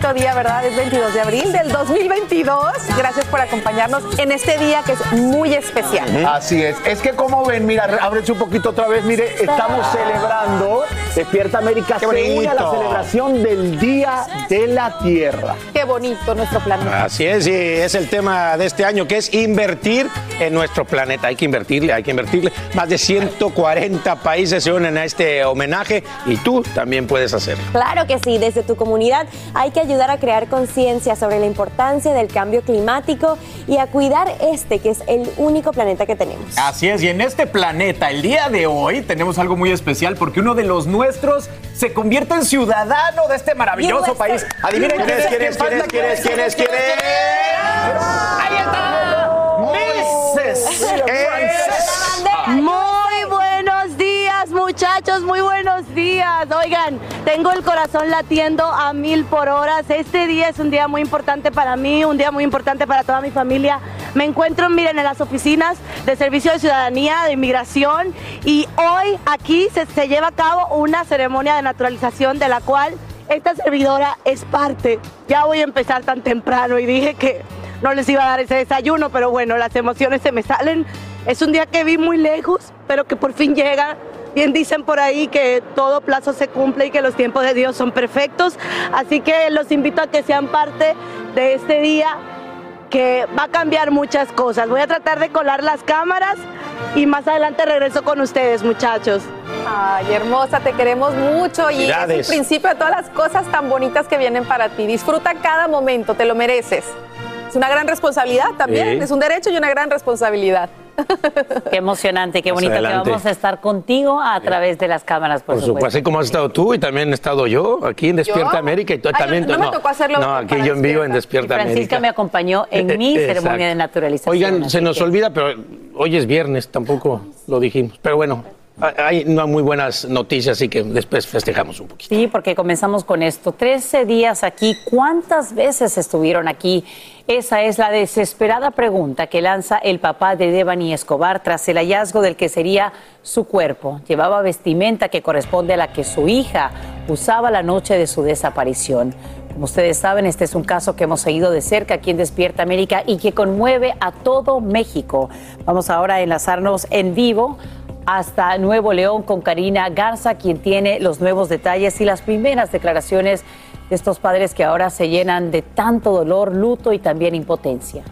Bonito día, ¿verdad? Es 22 de abril del 2022. Gracias por acompañarnos en este día que es muy especial. Así es. Es que como ven, mira, ábrense un poquito otra vez. Mire, estamos celebrando Despierta América se une a la celebración del Día de la Tierra. Qué bonito nuestro planeta. Así es, y es el tema de este año, que es invertir en nuestro planeta. Hay que invertirle, hay que invertirle. Más de 140 países se unen a este homenaje y tú también puedes hacerlo. Claro que sí, desde tu comunidad hay que ayudar a crear conciencia sobre la importancia del cambio climático y a cuidar este, que es el único planeta que tenemos. Así es, y en este planeta, el día de hoy, tenemos algo muy especial porque uno de los nuestros se convierte en ciudadano de este maravilloso país. Adivinen quién es, quién es, quién es, quién es, quién es, quién es. ¡Ahí está! Muy buenos días, muchachos, muy buenos días. Oigan, tengo el corazón latiendo a mil por horas. Este día es un día muy importante para mí, un día muy importante para toda mi familia. Me encuentro, miren, en las oficinas de Servicio de Ciudadanía, de Inmigración, y hoy aquí se, se lleva a cabo una ceremonia de naturalización de la cual esta servidora es parte. Ya voy a empezar tan temprano y dije que no les iba a dar ese desayuno, pero bueno, las emociones se me salen. Es un día que vi muy lejos, pero que por fin llega. Bien dicen por ahí que todo plazo se cumple y que los tiempos de Dios son perfectos. Así que los invito a que sean parte de este día que va a cambiar muchas cosas. Voy a tratar de colar las cámaras y más adelante regreso con ustedes, muchachos. Ay, hermosa, te queremos mucho y es el principio de todas las cosas tan bonitas que vienen para ti. Disfruta cada momento, te lo mereces. Es una gran responsabilidad también, Sí. es un derecho y una gran responsabilidad. Qué emocionante, qué bonito que vamos a estar contigo a través de las cámaras, por, Por supuesto, así como has estado tú y también he estado yo aquí en Despierta ¿Yo? América y tú Ay, también. no me tocó hacerlo No, aquí yo en vivo en Y Despierta Francisca América. me acompañó en mi eh, ceremonia exacto. de naturalización. Oigan, se nos que- olvida, pero hoy es viernes, tampoco lo dijimos. Pero bueno, hay no muy buenas noticias, así que después festejamos un poquito. Sí, porque comenzamos con esto. 13 días aquí. ¿Cuántas veces estuvieron aquí? Esa es la desesperada pregunta que lanza el papá de Devani Escobar tras el hallazgo del que sería su cuerpo. Llevaba vestimenta que corresponde a la que su hija usaba la noche de su desaparición. Como ustedes saben, este es un caso que hemos seguido de cerca aquí en Despierta América y que conmueve a todo México. Vamos ahora a enlazarnos en vivo hasta Nuevo León con Karina Garza, quien tiene los nuevos detalles y las primeras declaraciones de estos padres que ahora se llenan de tanto dolor, luto y también impotencia.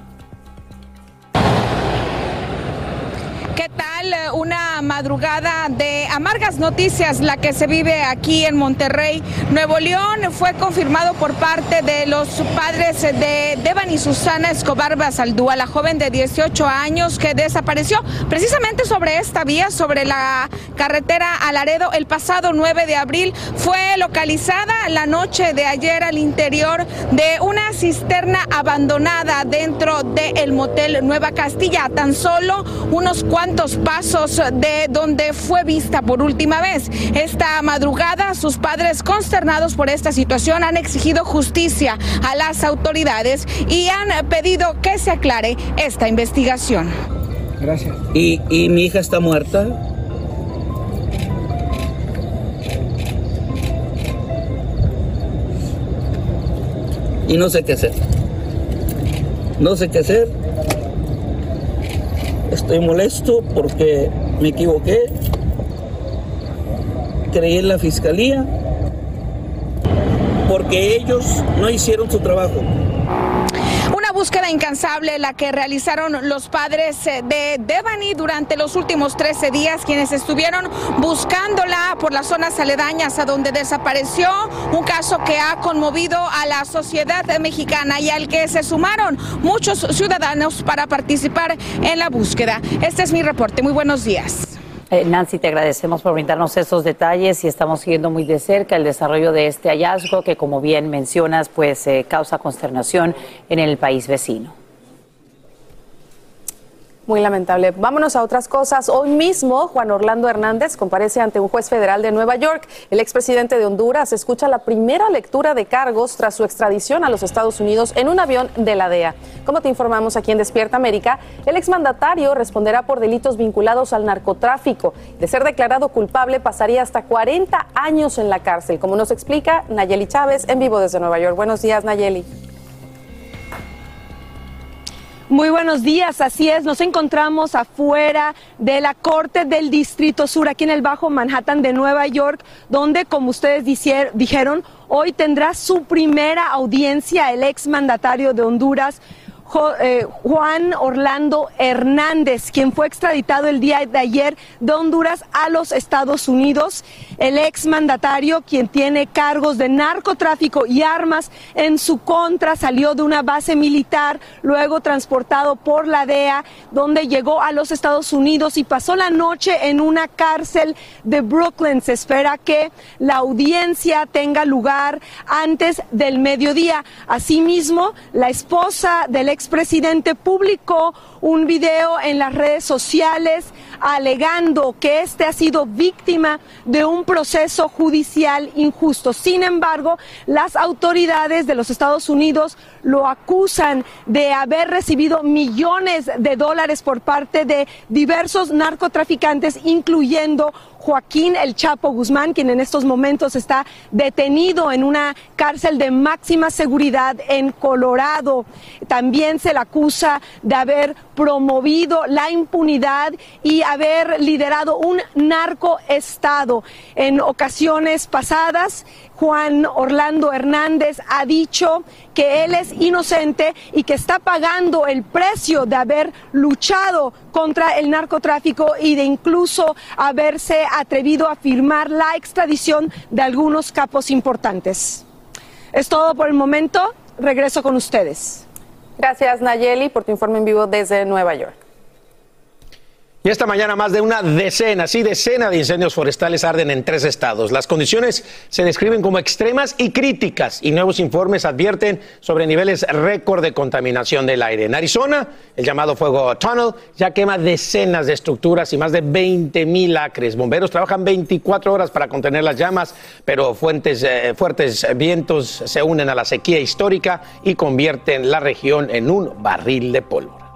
Una madrugada de amargas noticias la que se vive aquí en Monterrey, Nuevo León. Fue confirmado por parte de los padres de Devani Susana Escobar Basaldúa, la joven de 18 años que desapareció precisamente sobre esta vía, sobre la carretera a Laredo el pasado 9 de abril. Fue localizada la noche de ayer al interior de una cisterna abandonada dentro del motel Nueva Castilla, tan solo unos cuantos pasos de donde fue vista por última vez. Esta madrugada, sus padres, consternados por esta situación, han exigido justicia a las autoridades y han pedido que se aclare esta investigación. Gracias. ¿Y, y mi hija está muerta? Y no sé qué hacer. No sé qué hacer. Estoy molesto porque me equivoqué, creí en la fiscalía, porque ellos no hicieron su trabajo. Búsqueda incansable la que realizaron los padres eh, de Devani durante los últimos 13 días, quienes estuvieron buscándola por las zonas aledañas a donde desapareció, un caso que ha conmovido a la sociedad mexicana y al que se sumaron muchos ciudadanos para participar en la búsqueda. Este es mi reporte. Muy buenos días. Eh, Nancy, te agradecemos por brindarnos esos detalles y estamos siguiendo muy de cerca el desarrollo de este hallazgo que, como bien mencionas, pues eh, causa consternación en el país vecino. Muy lamentable. Vámonos a otras cosas. Hoy mismo, Juan Orlando Hernández comparece ante un juez federal de Nueva York. El expresidente de Honduras escucha la primera lectura de cargos tras su extradición a los Estados Unidos en un avión de la DEA. Como te informamos aquí en Despierta América, el exmandatario responderá por delitos vinculados al narcotráfico. De ser declarado culpable, pasaría hasta 40 años en la cárcel, como nos explica Nayeli Chávez en vivo desde Nueva York. Buenos días, Nayeli. Muy buenos días, así es, nos encontramos afuera de la Corte del Distrito Sur, aquí en el Bajo Manhattan de Nueva York, donde, como ustedes dijeron, hoy tendrá su primera audiencia el exmandatario de Honduras, eh, Juan Orlando Hernández, quien fue extraditado el día de ayer de Honduras a los Estados Unidos. El exmandatario, quien tiene cargos de narcotráfico y armas en su contra, salió de una base militar, luego transportado por la DEA, donde llegó a los Estados Unidos y pasó la noche en una cárcel de Brooklyn. Se espera que la audiencia tenga lugar antes del mediodía. Asimismo, la esposa del expresidente publicó un video en las redes sociales alegando que este ha sido víctima de un proceso judicial injusto. Sin embargo, las autoridades de los Estados Unidos lo acusan de haber recibido millones de dólares por parte de diversos narcotraficantes, incluyendo Joaquín El Chapo Guzmán, quien en estos momentos está detenido en una cárcel de máxima seguridad en Colorado. También se le acusa de haber promovido la impunidad y haber liderado un narcoestado. En ocasiones pasadas, Juan Orlando Hernández ha dicho que él es inocente y que está pagando el precio de haber luchado contra el narcotráfico y de incluso haberse atrevido a firmar la extradición de algunos capos importantes. Es todo por el momento. Regreso con ustedes. Gracias Nayeli por tu informe en vivo desde Nueva York. Y esta mañana más de una decena, sí, decena de incendios forestales arden en tres estados. Las condiciones se describen como extremas y críticas y nuevos informes advierten sobre niveles récord de contaminación del aire. En Arizona, el llamado fuego tunnel ya quema decenas de estructuras y más de 20 mil acres. Bomberos trabajan 24 horas para contener las llamas, pero eh, fuertes vientos se unen a la sequía histórica y convierten la región en un barril de pólvora.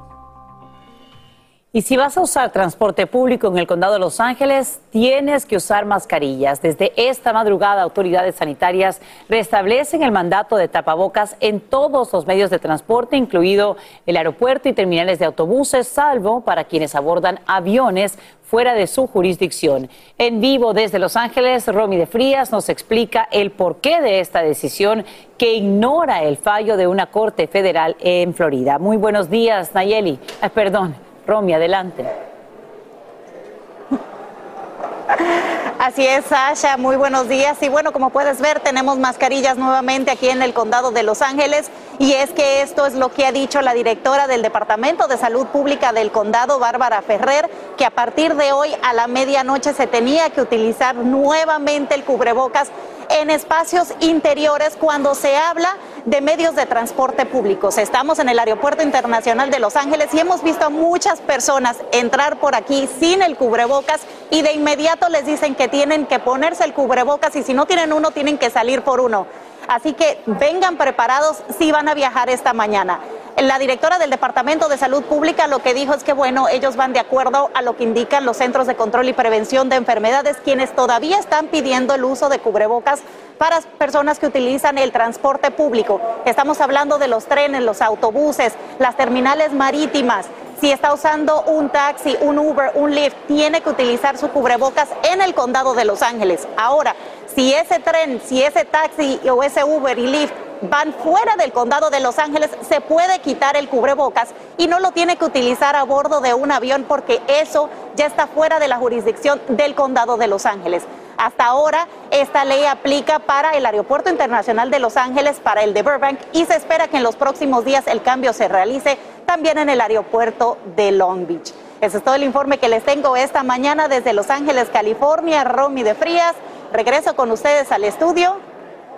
Y si vas a usar transporte público en el condado de Los Ángeles, tienes que usar mascarillas. Desde esta madrugada, autoridades sanitarias restablecen el mandato de tapabocas en todos los medios de transporte, incluido el aeropuerto y terminales de autobuses, salvo para quienes abordan aviones fuera de su jurisdicción. En vivo desde Los Ángeles, Romy de Frías nos explica el porqué de esta decisión que ignora el fallo de una corte federal en Florida. Muy buenos días, Nayeli. Ah, perdón. Romy, adelante. Así es, Sasha, muy buenos días. Y bueno, como puedes ver, tenemos mascarillas nuevamente aquí en el condado de Los Ángeles. Y es que esto es lo que ha dicho la directora del Departamento de Salud Pública del condado, Bárbara Ferrer, que a partir de hoy a la medianoche se tenía que utilizar nuevamente el cubrebocas en espacios interiores cuando se habla de medios de transporte públicos. Estamos en el Aeropuerto Internacional de Los Ángeles y hemos visto a muchas personas entrar por aquí sin el cubrebocas y de inmediato les dicen que tienen que ponerse el cubrebocas y si no tienen uno tienen que salir por uno. Así que vengan preparados si van a viajar esta mañana. La directora del Departamento de Salud Pública lo que dijo es que, bueno, ellos van de acuerdo a lo que indican los Centros de Control y Prevención de Enfermedades, quienes todavía están pidiendo el uso de cubrebocas para personas que utilizan el transporte público. Estamos hablando de los trenes, los autobuses, las terminales marítimas. si está usando un taxi, un Uber, un Lyft, tiene que utilizar su cubrebocas en el condado de Los Ángeles. Ahora, si ese tren, si ese taxi o ese Uber y Lyft van fuera del condado de Los Ángeles, se puede quitar el cubrebocas y no lo tiene que utilizar a bordo de un avión porque eso ya está fuera de la jurisdicción del condado de Los Ángeles. Hasta ahora, esta ley aplica para el Aeropuerto Internacional de Los Ángeles, para el de Burbank, y se espera que en los próximos días el cambio se realice también en el aeropuerto de Long Beach. Ese es todo el informe que les tengo esta mañana desde Los Ángeles, California. Romy de Frías, regreso con ustedes al estudio.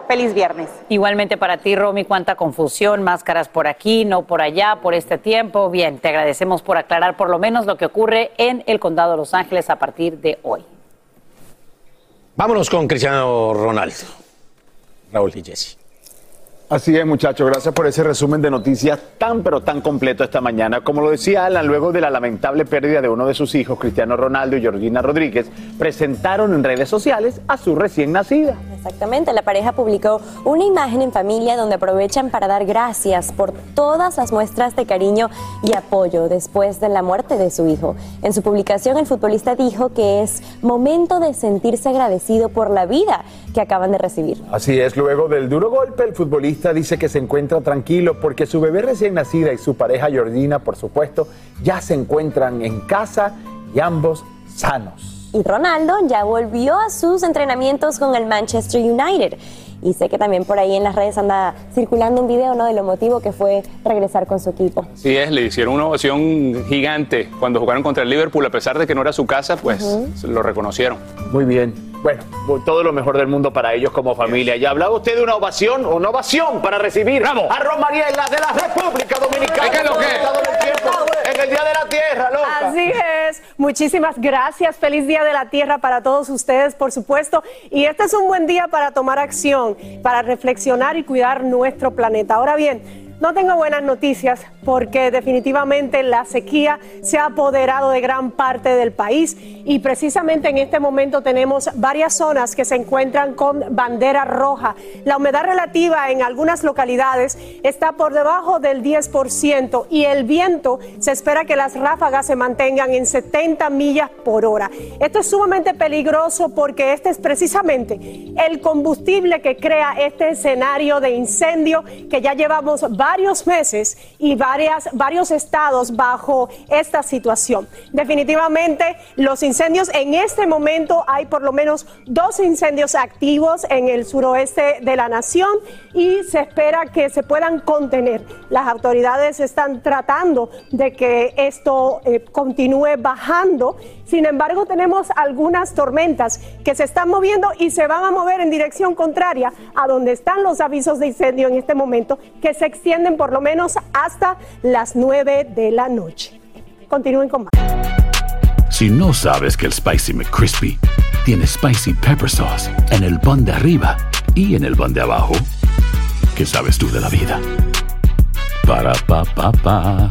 Feliz viernes. Igualmente para ti, Romy, cuánta confusión, máscaras por aquí, no por allá, por este tiempo. Bien, te agradecemos por aclarar por lo menos lo que ocurre en el condado de Los Ángeles a partir de hoy. Vámonos con Cristiano Ronaldo. Raúl y Jesse. Así es, muchachos. Gracias por ese resumen de noticias tan pero tan completo esta mañana. Como lo decía Alan, luego de la lamentable pérdida de uno de sus hijos, Cristiano Ronaldo y Georgina Rodríguez, presentaron en redes sociales a su recién nacida. Exactamente, la pareja publicó una imagen en familia donde aprovechan para dar gracias por todas las muestras de cariño y apoyo después de la muerte de su hijo. En su publicación, el futbolista dijo que es momento de sentirse agradecido por la vida que acaban de recibir. Así es, luego del duro golpe, el futbolista dice que se encuentra tranquilo porque su bebé recién nacida y su pareja Georgina, por supuesto, ya se encuentran en casa y ambos sanos. Y Ronaldo ya volvió a sus entrenamientos con el Manchester United. Y sé que también por ahí en las redes anda circulando un video ¿no? de lo motivo que fue regresar con su equipo. Sí es, le hicieron una ovación gigante cuando jugaron contra el Liverpool, a pesar de que no era su casa, pues lo reconocieron. Muy bien. Bueno, todo lo mejor del mundo para ellos como familia. ¿Ya hablaba usted de una ovación o una ovación para recibir a Romariela de la República Dominicana? ¿Qué es lo que? En el Día de la Tierra, loca. Así es. Muchísimas gracias. Feliz Día de la Tierra para todos ustedes, por supuesto. Y este es un buen día para tomar acción, para reflexionar y cuidar nuestro planeta. Ahora bien, no tengo buenas noticias porque definitivamente la sequía se ha apoderado de gran parte del país y precisamente en este momento tenemos varias zonas que se encuentran con bandera roja. La humedad relativa en algunas localidades está por debajo del 10% y el viento se espera que las ráfagas se mantengan en 70 millas por hora. Esto es sumamente peligroso porque este es precisamente el combustible que crea este escenario de incendio que ya llevamos varios meses y varias, varios estados bajo esta situación. Definitivamente los incendios en este momento hay por lo menos dos incendios activos en el suroeste de la nación y se espera que se puedan contener. Las autoridades están tratando de que esto eh, continúe bajando. Sin embargo, tenemos algunas tormentas que se están moviendo y se van a mover en dirección contraria a donde están los avisos de incendio en este momento, que se extienden por lo menos hasta las 9 de la noche. Continúen con más. Si no sabes que el Spicy McCrispy tiene Spicy Pepper Sauce en el pan de arriba y en el pan de abajo, ¿qué sabes tú de la vida? Para, pa, pa, pa.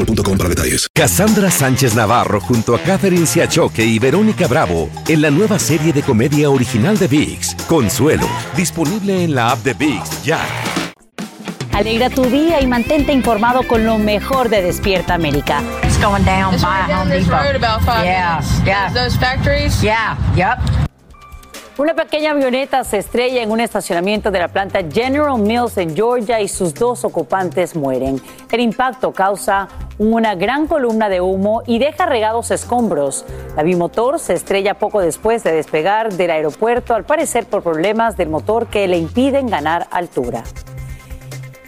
boostmobile.com para detalles. Cassandra Sánchez Navarro junto a Catherine Siachoque y Verónica Bravo en la nueva serie de comedia original de VIX, Consuelo, disponible en la app de VIX ya. Alegra tu día y mantente informado con lo mejor de Despierta América. It's going down by Home Depot. Yeah, yeah. Those factories? Yeah, yep. Una pequeña avioneta se estrella en un estacionamiento de la planta General Mills en Georgia y sus dos ocupantes mueren. El impacto causa una gran columna de humo y deja regados escombros. La bimotor se estrella poco después de despegar del aeropuerto, al parecer por problemas del motor que le impiden ganar altura.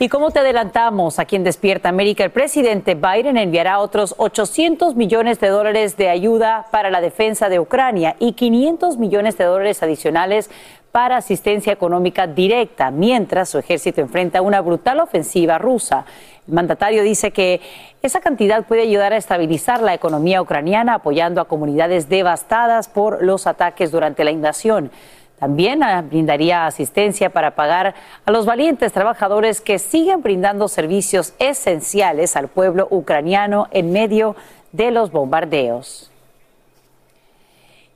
Y como te adelantamos aquí en Despierta América, el presidente Biden enviará otros 800 millones de dólares de ayuda para la defensa de Ucrania y 500 millones de dólares adicionales para asistencia económica directa, mientras su ejército enfrenta una brutal ofensiva rusa. El mandatario dice que esa cantidad puede ayudar a estabilizar la economía ucraniana, apoyando a comunidades devastadas por los ataques durante la invasión. También ah, brindaría asistencia para pagar a los valientes trabajadores que siguen brindando servicios esenciales al pueblo ucraniano en medio de los bombardeos.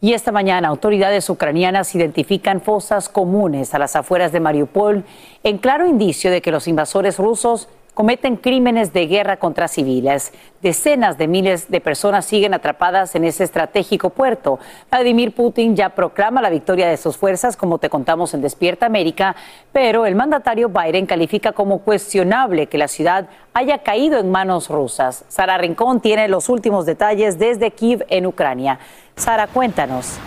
Y esta mañana autoridades ucranianas identifican fosas comunes a las afueras de Mariupol en claro indicio de que los invasores rusos cometen crímenes de guerra contra civiles. Decenas de miles de personas siguen atrapadas en ese estratégico puerto. Vladimir Putin ya proclama la victoria de sus fuerzas, como te contamos en Despierta América, pero el mandatario Biden califica como cuestionable que la ciudad haya caído en manos rusas. Sara Rincón tiene los últimos detalles desde Kiev, en Ucrania. Sara, cuéntanos.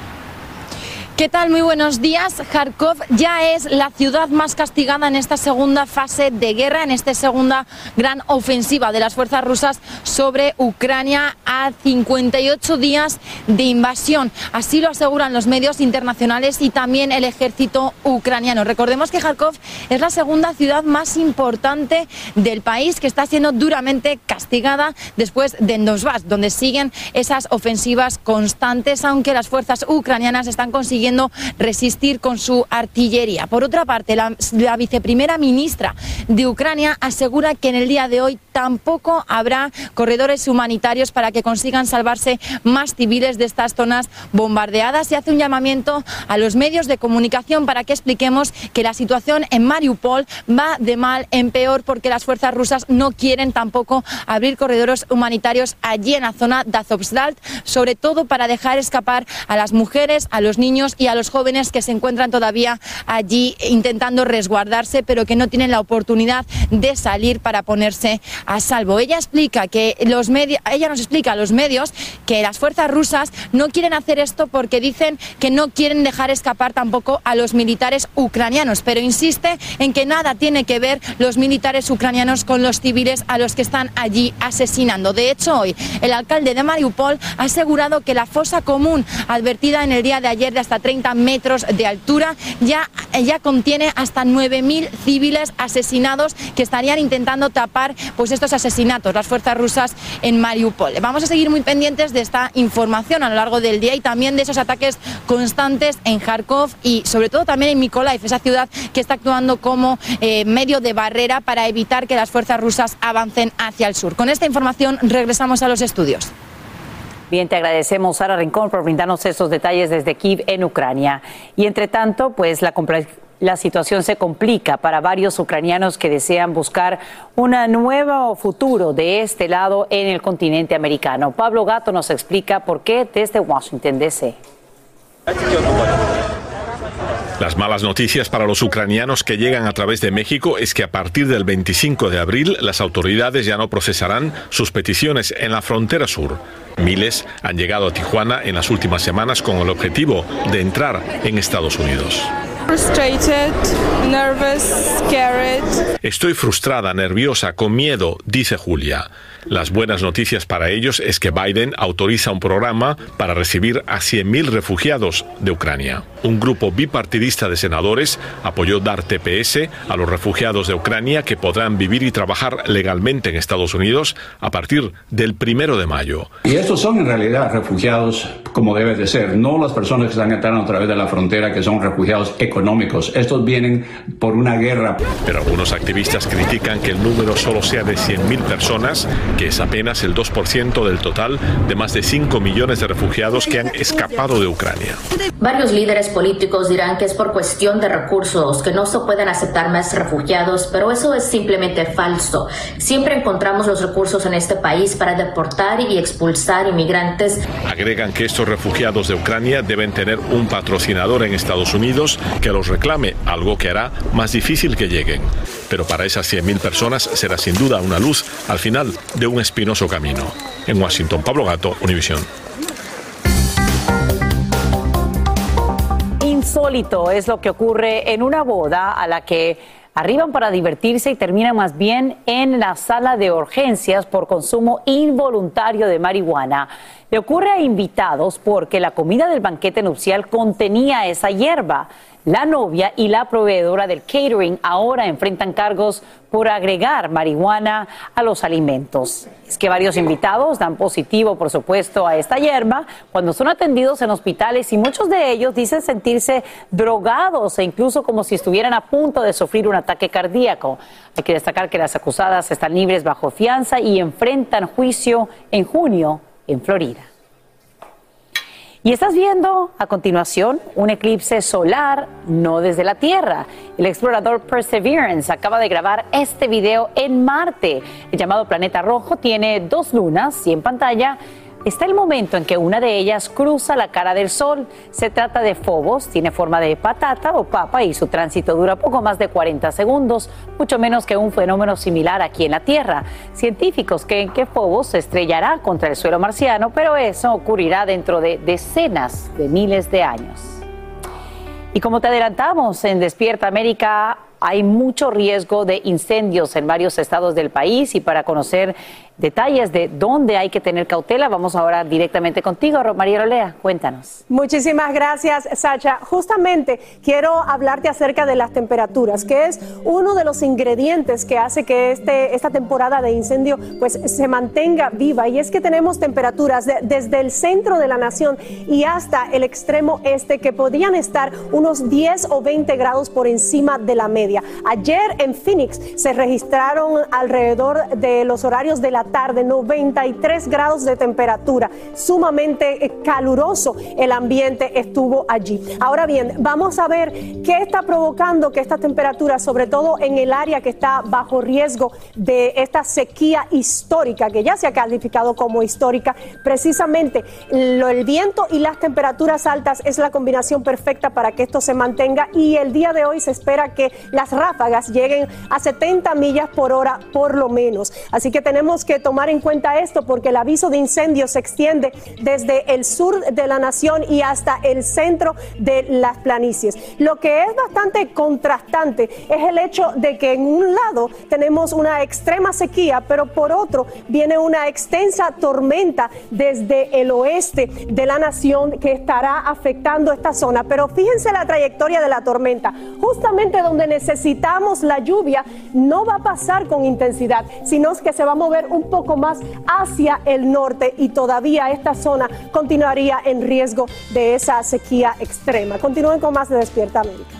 ¿Qué tal? Muy buenos días. Kharkov ya es la ciudad más castigada en esta segunda fase de guerra, en esta segunda gran ofensiva de las fuerzas rusas sobre Ucrania a 58 días de invasión. Así lo aseguran los medios internacionales y también el ejército ucraniano. Recordemos que Kharkov es la segunda ciudad más importante del país que está siendo duramente castigada después de Donbass, donde siguen esas ofensivas constantes, aunque las fuerzas ucranianas están consiguiendo resistir con su artillería. Por otra parte, la, viceprimera ministra de Ucrania asegura que en el día de hoy tampoco habrá corredores humanitarios para que consigan salvarse más civiles de estas zonas bombardeadas y hace un llamamiento a los medios de comunicación para que expliquemos que la situación en Mariupol va de mal en peor porque las fuerzas rusas no quieren tampoco abrir corredores humanitarios allí en la zona de Azovstal, sobre todo para dejar escapar a las mujeres, a los niños y a los jóvenes que se encuentran todavía allí intentando resguardarse, pero que no tienen la oportunidad de salir para ponerse a salvo. Ella explica que los medios, ella nos explica a los medios que las fuerzas rusas no quieren hacer esto porque dicen que no quieren dejar escapar tampoco a los militares ucranianos, pero insiste en que nada tiene que ver los militares ucranianos con los civiles a los que están allí asesinando. De hecho, hoy el alcalde de Mariupol ha asegurado que la fosa común advertida en el día de ayer de hasta 30 metros de altura, ya, ya contiene hasta 9.000 civiles asesinados que estarían intentando tapar pues, estos asesinatos, las fuerzas rusas en Mariupol. Vamos a seguir muy pendientes de esta información a lo largo del día y también de esos ataques constantes en Kharkov y sobre todo también en Mykolaiv, esa ciudad que está actuando como eh, medio de barrera para evitar que las fuerzas rusas avancen hacia el sur. Con esta información regresamos a los estudios. Bien, te agradecemos, Sara Rincón, por brindarnos esos detalles desde Kiev, en Ucrania. Y entre tanto, pues la, la situación se complica para varios ucranianos que desean buscar un nuevo futuro de este lado en el continente americano. Pablo Gato nos explica por qué desde Washington, D.C. Las malas noticias para los ucranianos que llegan a través de México es que a partir del 25 de abril las autoridades ya no procesarán sus peticiones en la frontera sur. Miles han llegado a Tijuana en las últimas semanas con el objetivo de entrar en Estados Unidos. Estoy frustrada, nerviosa, con miedo, dice Julia. Las buenas noticias para ellos es que Biden autoriza un programa para recibir a 100.000 refugiados de Ucrania. Un grupo bipartidista de senadores apoyó dar TPS a los refugiados de Ucrania que podrán vivir y trabajar legalmente en Estados Unidos a partir del primero de mayo. Y estos son en realidad refugiados como debe de ser, no las personas que están entrando a través de la frontera que son refugiados económicos. Estos vienen por una guerra. Pero algunos activistas critican que el número solo sea de 100.000 personas que es apenas el 2% del total de más de 5 millones de refugiados que han escapado de Ucrania. Varios líderes políticos dirán que es por cuestión de recursos, que no se pueden aceptar más refugiados, pero eso es simplemente falso. Siempre encontramos los recursos en este país para deportar y expulsar inmigrantes. Agregan que estos refugiados de Ucrania deben tener un patrocinador en Estados Unidos que los reclame, algo que hará más difícil que lleguen. Pero para esas 100.000 personas será sin duda una luz al final de un espinoso camino. En Washington, Pablo Gato, Univisión. Insólito es lo que ocurre en una boda a la que arriban para divertirse y terminan más bien en la sala de urgencias por consumo involuntario de marihuana. Le ocurre a invitados porque la comida del banquete nupcial contenía esa hierba. La novia y la proveedora del catering ahora enfrentan cargos por agregar marihuana a los alimentos. Es que varios invitados dan positivo, por supuesto, a esta hierba cuando son atendidos en hospitales y muchos de ellos dicen sentirse drogados e incluso como si estuvieran a punto de sufrir un ataque cardíaco. Hay que destacar que las acusadas están libres bajo fianza y enfrentan juicio en junio en Florida. Y estás viendo a continuación un eclipse solar, no desde la Tierra. El explorador Perseverance acaba de grabar este video en Marte. El llamado planeta rojo tiene dos lunas y en pantalla está el momento en que una de ellas cruza la cara del Sol. Se trata de Phobos, tiene forma de patata o papa y su tránsito dura poco más de 40 segundos, mucho menos que un fenómeno similar aquí en la Tierra. Científicos creen que Phobos se estrellará contra el suelo marciano, pero eso ocurrirá dentro de decenas de miles de años. Y como te adelantamos en Despierta América, hay mucho riesgo de incendios en varios estados del país y para conocer detalles de dónde hay que tener cautela. Vamos ahora directamente contigo, María Rolea, cuéntanos. Muchísimas gracias, Sacha. Justamente quiero hablarte acerca de las temperaturas, que es uno de los ingredientes que hace que este, esta temporada de incendio pues, se mantenga viva. Y es que tenemos temperaturas desde el centro de la nación y hasta el extremo este que podrían estar unos 10 o 20 grados por encima de la media. Ayer en Phoenix se registraron alrededor de los horarios de la tarde, 93 grados de temperatura, sumamente eh, caluroso el ambiente estuvo allí. Ahora bien, vamos a ver qué está provocando que esta temperatura, sobre todo en el área que está bajo riesgo de esta sequía histórica, que ya se ha calificado como histórica, precisamente el viento y las temperaturas altas es la combinación perfecta para que esto se mantenga y el día de hoy se espera que las ráfagas lleguen a 70 millas por hora por lo menos. Así que tenemos que tomar en cuenta esto porque el aviso de incendio se extiende desde el sur de la nación y hasta el centro de las planicies. Lo que es bastante contrastante es el hecho de que en un lado tenemos una extrema sequía, pero por otro viene una extensa tormenta desde el oeste de la nación que estará afectando esta zona. Pero fíjense la trayectoria de la tormenta. Justamente donde necesitamos la lluvia no va a pasar con intensidad, sino que se va a mover un poco más hacia el norte y todavía esta zona continuaría en riesgo de esa sequía extrema. Continúen con más de Despierta América.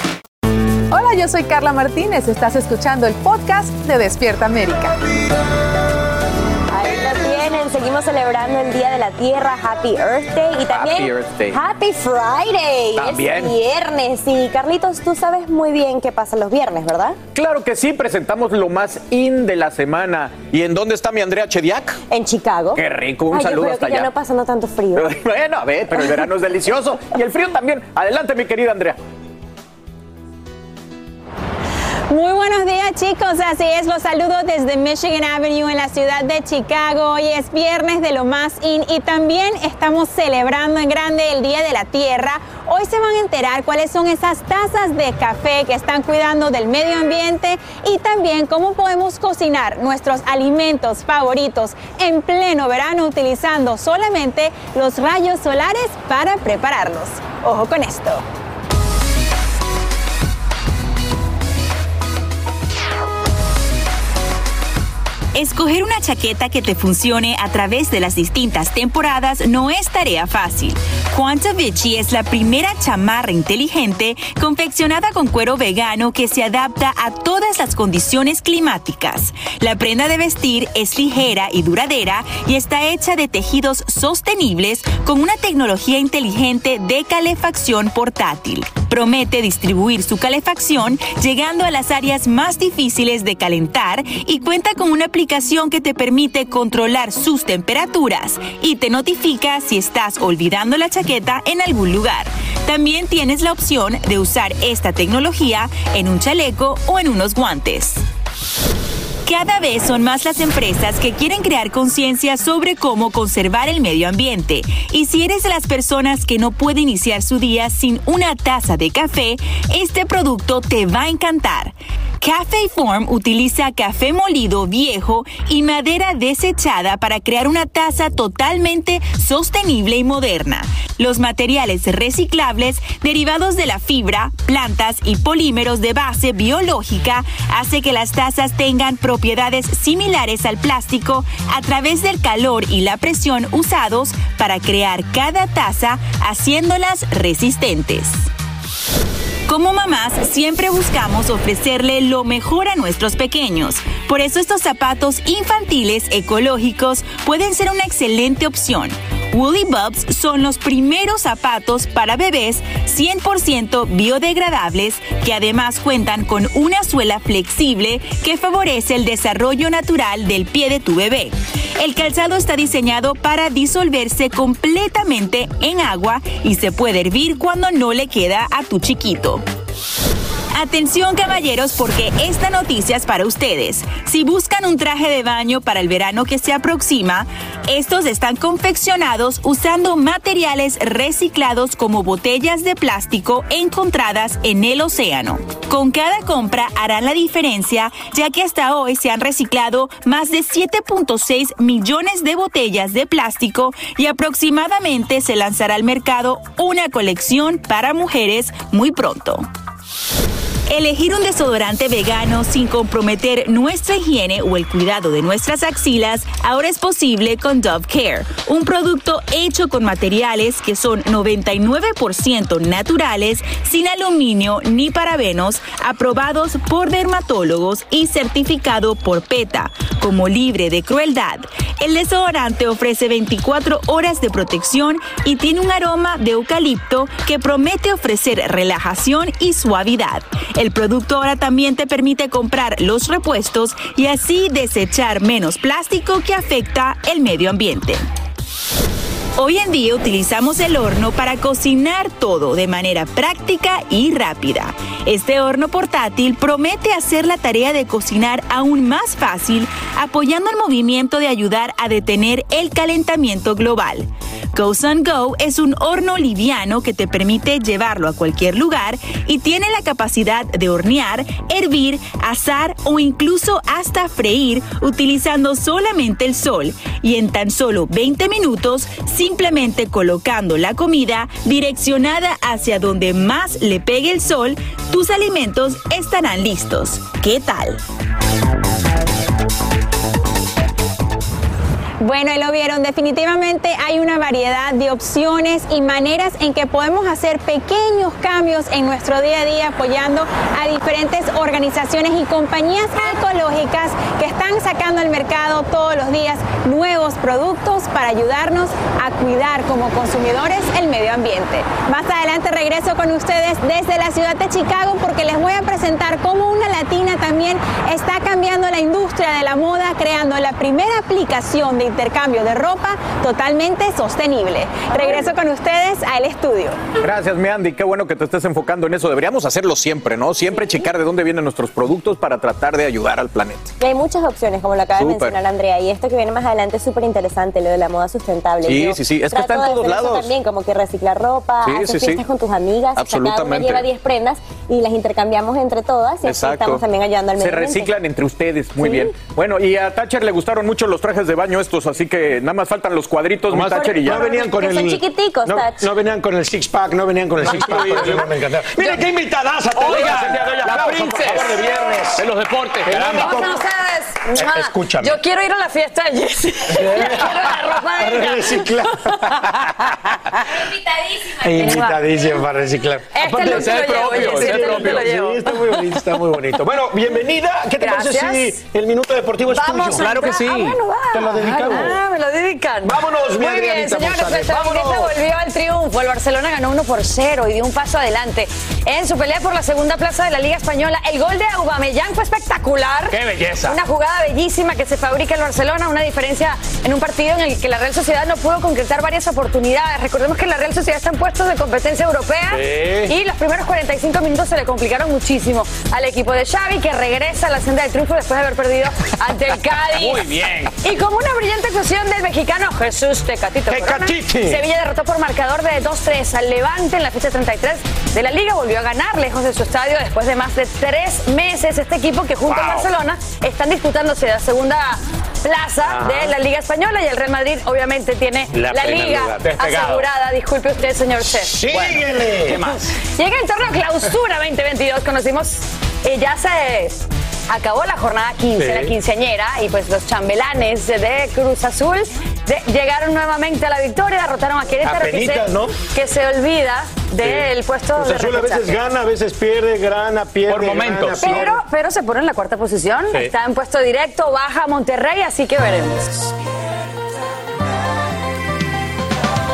Hola, yo soy Carla Martínez. Estás escuchando el podcast de Despierta América. Ahí lo tienen, seguimos celebrando el Día de la Tierra, Happy Earth Day y también Happy Earth Day. Happy Friday. También. Es viernes y Carlitos, tú sabes muy bien qué pasa los viernes, ¿verdad? Claro que sí, presentamos lo más in de la semana. ¿Y en dónde está mi Andrea Chediak? En Chicago. Qué rico, un Ay, yo saludo creo hasta que ya no pasando tanto frío. Bueno, a ver, pero el verano es delicioso y el frío también. Adelante, mi querida Andrea. Muy buenos días chicos, así es, los saludo desde Michigan Avenue en la ciudad de Chicago. Hoy es viernes de lo más in y también estamos celebrando en grande el Día de la Tierra. Hoy se van a enterar cuáles son esas tazas de café que están cuidando del medio ambiente y también cómo podemos cocinar nuestros alimentos favoritos en pleno verano utilizando solamente los rayos solares para prepararlos. Ojo con esto. Escoger una chaqueta que te funcione a través de las distintas temporadas no es tarea fácil. Quanta Vichy es la primera chamarra inteligente confeccionada con cuero vegano que se adapta a todas las condiciones climáticas. La prenda de vestir es ligera y duradera y está hecha de tejidos sostenibles con una tecnología inteligente de calefacción portátil. Promete distribuir su calefacción llegando a las áreas más difíciles de calentar y cuenta con una aplicación que te permite controlar sus temperaturas y te notifica si estás olvidando la chaqueta en algún lugar. También tienes la opción de usar esta tecnología en un chaleco o en unos guantes. Cada vez son más las empresas que quieren crear conciencia sobre cómo conservar el medio ambiente. Y si eres de las personas que no puede iniciar su día sin una taza de café, este producto te va a encantar. Cafe Form utiliza café molido viejo y madera desechada para crear una taza totalmente sostenible y moderna. Los materiales reciclables derivados de la fibra, plantas y polímeros de base biológica hace que las tazas tengan propiedades similares al plástico a través del calor y la presión usados para crear cada taza haciéndolas resistentes. Como mamás, siempre buscamos ofrecerle lo mejor a nuestros pequeños. Por eso estos zapatos infantiles ecológicos pueden ser una excelente opción. Woolly Bubs son los primeros zapatos para bebés 100% biodegradables que además cuentan con una suela flexible que favorece el desarrollo natural del pie de tu bebé. El calzado está diseñado para disolverse completamente en agua y se puede hervir cuando no le queda a tu chiquito. Atención caballeros porque esta noticia es para ustedes. Si buscan un traje de baño para el verano que se aproxima, estos están confeccionados usando materiales reciclados como botellas de plástico encontradas en el océano. Con cada compra harán la diferencia ya que hasta hoy se han reciclado más de 7.6 millones de botellas de plástico y aproximadamente se lanzará al mercado una colección para mujeres muy pronto. Elegir un desodorante vegano sin comprometer nuestra higiene o el cuidado de nuestras axilas ahora es posible con Dove Care, un producto hecho con materiales que son 99% naturales, sin aluminio ni parabenos, aprobados por dermatólogos y certificado por PETA como libre de crueldad. El desodorante ofrece 24 horas de protección y tiene un aroma de eucalipto que promete ofrecer relajación y suavidad. El producto ahora también te permite comprar los repuestos y así desechar menos plástico que afecta el medio ambiente. Hoy en día utilizamos el horno para cocinar todo de manera práctica y rápida. Este horno portátil promete hacer la tarea de cocinar aún más fácil, apoyando el movimiento de ayudar a detener el calentamiento global. Go Sun Go es un horno liviano que te permite llevarlo a cualquier lugar y tiene la capacidad de hornear, hervir, asar o incluso hasta freír utilizando solamente el sol y en tan solo 20 minutos simplemente colocando la comida direccionada hacia donde más le pegue el sol, tus alimentos estarán listos. ¿Qué tal? Bueno, lo vieron, definitivamente hay una variedad de opciones y maneras en que podemos hacer pequeños cambios en nuestro día a día apoyando a diferentes organizaciones y compañías ecológicas que están sacando al mercado todos los días nuevos productos para ayudarnos a cuidar como consumidores el medio ambiente. Más adelante regreso con ustedes desde la ciudad de Chicago porque les voy a presentar cómo una latina también está cambiando la industria de la moda creando la primera aplicación de intercambio de ropa totalmente sostenible. Regreso con ustedes al estudio. Gracias, mi Andy. Qué bueno que te estés enfocando en eso. Deberíamos hacerlo siempre, ¿no? Siempre checar de dónde vienen nuestros productos para tratar de ayudar al planeta. Y hay muchas opciones, como lo acaba de mencionar Andrea, y esto que viene más adelante es súper interesante, lo de la moda sustentable. Sí, Yo sí, sí. Es que está en todos lados. también, como que reciclar ropa, Sí, hacer sí, fiestas con tus amigas, o sea, cada una Absolutamente. lleva 10 prendas y las intercambiamos entre todas y así estamos también ayudando al Se medio ambiente. reciclan entre ustedes. Muy bien. Bueno, y a Thatcher le gustaron mucho los trajes de baño estos así que nada más faltan los cuadritos, mi Thatcher, y ya. No venían con el. chiquiticos, no, Touch. no venían con el six pack, no venían con el six pack. por eso me encantaba. Mira qué Oiga, día de hoy. la princesa de viernes. de los deportes, caramba. Eh, escúchame. Yo quiero ir a la fiesta de Jessie. quiero la ropa de ella. reciclar. Invitadísimo para reciclar. Este Aparte, llevo, propio, Jessy, ese este propio. lo llevo. Sí, está muy bonito, está muy bonito. Bueno, bienvenida. ¿Qué te parece si el minuto deportivo es Vamos tuyo? a entrar- Ah, bueno, va. Te lo dedicamos. Ah, me lo dedican. Vámonos, Muy bien, señores, nuestra vámonos. Volvió al triunfo. El Barcelona ganó 1 por 0 y dio un paso adelante en su pelea por la segunda plaza de la Liga Española. El gol de Aubameyang fue espectacular. ¡Qué belleza! Una jugada bellísima que se fabrica el Barcelona, una diferencia en un partido en el que la Real Sociedad no pudo concretar varias oportunidades. Recordemos que la Real Sociedad está en puestos de competencia europea Sí. y los primeros 45 minutos se le complicaron muchísimo al equipo de Xavi que regresa a la senda del triunfo después de haber perdido ante el Cádiz. Muy bien. Y como una brillante actuación del mexicano Jesús Tecatito Corona. Sevilla derrotó por marcador de 2-3 al Levante en la fecha 33 de la Liga. Volvió a ganar lejos de su estadio después de más de tres meses. Este equipo que junto a. Barcelona están disputándose la segunda plaza Ajá. de la Liga Española y el Real Madrid obviamente tiene La Liga asegurada. Disculpe usted, señor Chef. Síguele. ¿Qué más? Llega el torneo Clausura 2022. Conocimos, eh, ya se acabó la jornada 15, Sí. la quinceañera, y pues los chambelanes de Cruz Azul de- llegaron nuevamente a la victoria, derrotaron a Querétaro, que, Apenitas, se, ¿no? que se olvida del puesto Cruz de Azul a veces gana, a veces pierde, gana, pierde. Por momentos. gana, pierde. Pero, pero se pone en la cuarta posición, Sí. está en puesto directo, baja Monterrey, así que veremos.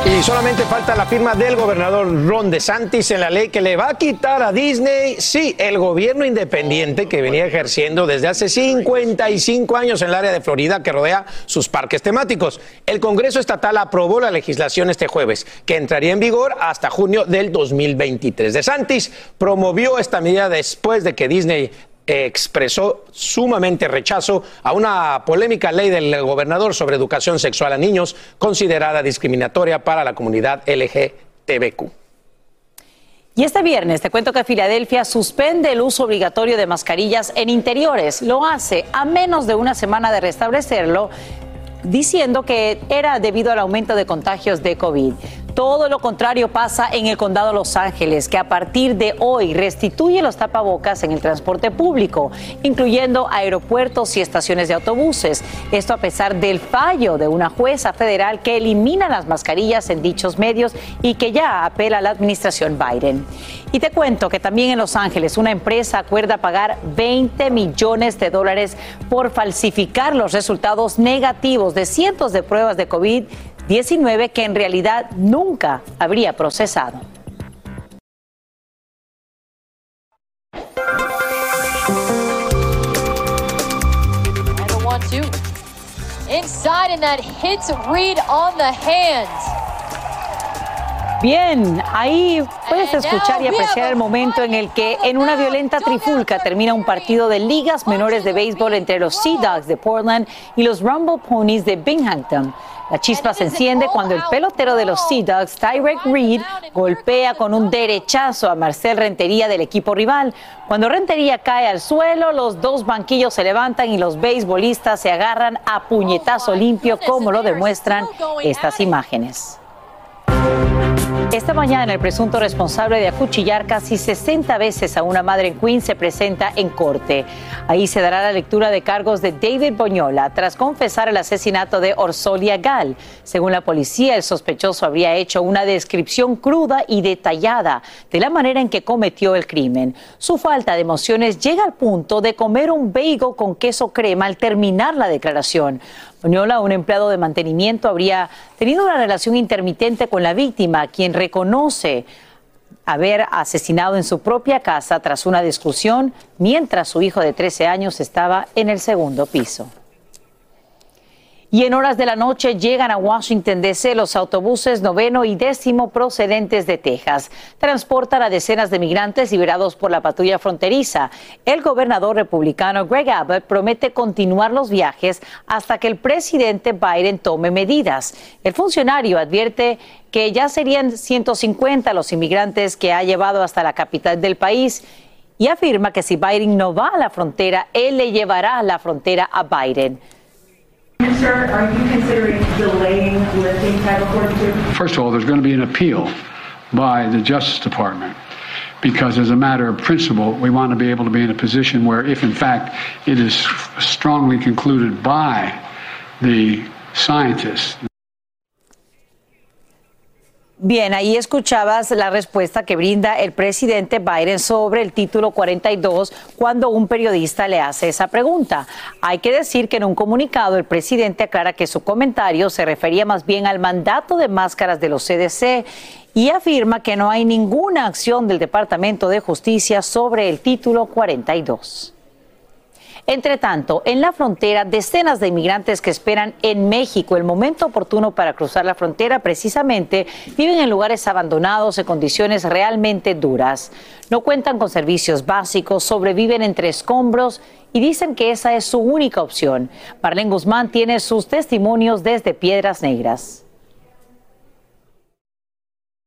Y solamente falta la firma del gobernador Ron DeSantis en la ley que le va a quitar a Disney, sí, el gobierno independiente que venía ejerciendo desde hace 55 años en el área de Florida que rodea sus parques temáticos. El Congreso Estatal aprobó la legislación este jueves, que entraría en vigor hasta junio del 2023. DeSantis promovió esta medida después de que Disney expresó sumamente rechazo a una polémica ley del gobernador sobre educación sexual a niños considerada discriminatoria para la comunidad LGTBQ. Y este viernes te cuento que Filadelfia suspende el uso obligatorio de mascarillas en interiores. Lo hace a menos de una semana de restablecerlo, diciendo que era debido al aumento de contagios de COVID. Todo lo contrario pasa en el condado de Los Ángeles, que a partir de hoy restituye los tapabocas en el transporte público, incluyendo aeropuertos y estaciones de autobuses. Esto a pesar del fallo de una jueza federal que elimina las mascarillas en dichos medios y que ya apela a la administración Biden. Y te cuento que también en Los Ángeles una empresa acuerda pagar 20 millones de dólares por falsificar los resultados negativos de cientos de pruebas de COVID-19 que en realidad nunca habría procesado. And the one two. Inside and that hits Reed on the hand. Bien, ahí puedes escuchar y apreciar el momento en el que en una violenta trifulca termina un partido de ligas menores de béisbol entre los Sea Dogs de Portland y los Rumble Ponies de Binghamton. La chispa se enciende cuando el pelotero de los Sea Dogs, Tyrek Reed, golpea con un derechazo a Marcel Rentería del equipo rival. Cuando Rentería cae al suelo, los dos banquillos se levantan y los beisbolistas se agarran a puñetazo limpio, como lo demuestran estas imágenes. Esta mañana el presunto responsable de acuchillar casi 60 veces a una madre en Queens se presenta en corte. Ahí se dará la lectura de cargos de David Boñola tras confesar el asesinato de Orsolia Gal. Según la policía, el sospechoso habría hecho una descripción cruda y detallada de la manera en que cometió el crimen. Su falta de emociones llega al punto de comer un bagel con queso crema al terminar la declaración. Boñola, un empleado de mantenimiento, habría tenido una relación intermitente con la víctima, quien reconoce haber asesinado en su propia casa tras una discusión mientras su hijo de 13 años estaba en el segundo piso. Y en horas de la noche llegan a Washington DC los autobuses noveno y décimo procedentes de Texas. Transportan a decenas de migrantes liberados por la patrulla fronteriza. El gobernador republicano Greg Abbott promete continuar los viajes hasta que el presidente Biden tome medidas. El funcionario advierte que ya serían 150 los inmigrantes que ha llevado hasta la capital del país y afirma que si Biden no va a la frontera, él le llevará a la frontera a Biden. Sir, are you considering delaying lifting Title 42? First of all, there's going to be an appeal by the Justice Department because, as a matter of principle, we want to be able to be in a position where, if in fact it is strongly concluded by the scientists Bien, ahí escuchabas la respuesta que brinda el presidente Biden sobre el título 42 cuando un periodista le hace esa pregunta. Hay que decir que en un comunicado el presidente aclara que su comentario se refería más bien al mandato de máscaras de los CDC y afirma que no hay ninguna acción del Departamento de Justicia sobre el título 42. Entre tanto, en la frontera, decenas de inmigrantes que esperan en México el momento oportuno para cruzar la frontera precisamente viven en lugares abandonados en condiciones realmente duras. No cuentan con servicios básicos, sobreviven entre escombros y dicen que esa es su única opción. Marlene Guzmán tiene sus testimonios desde Piedras Negras.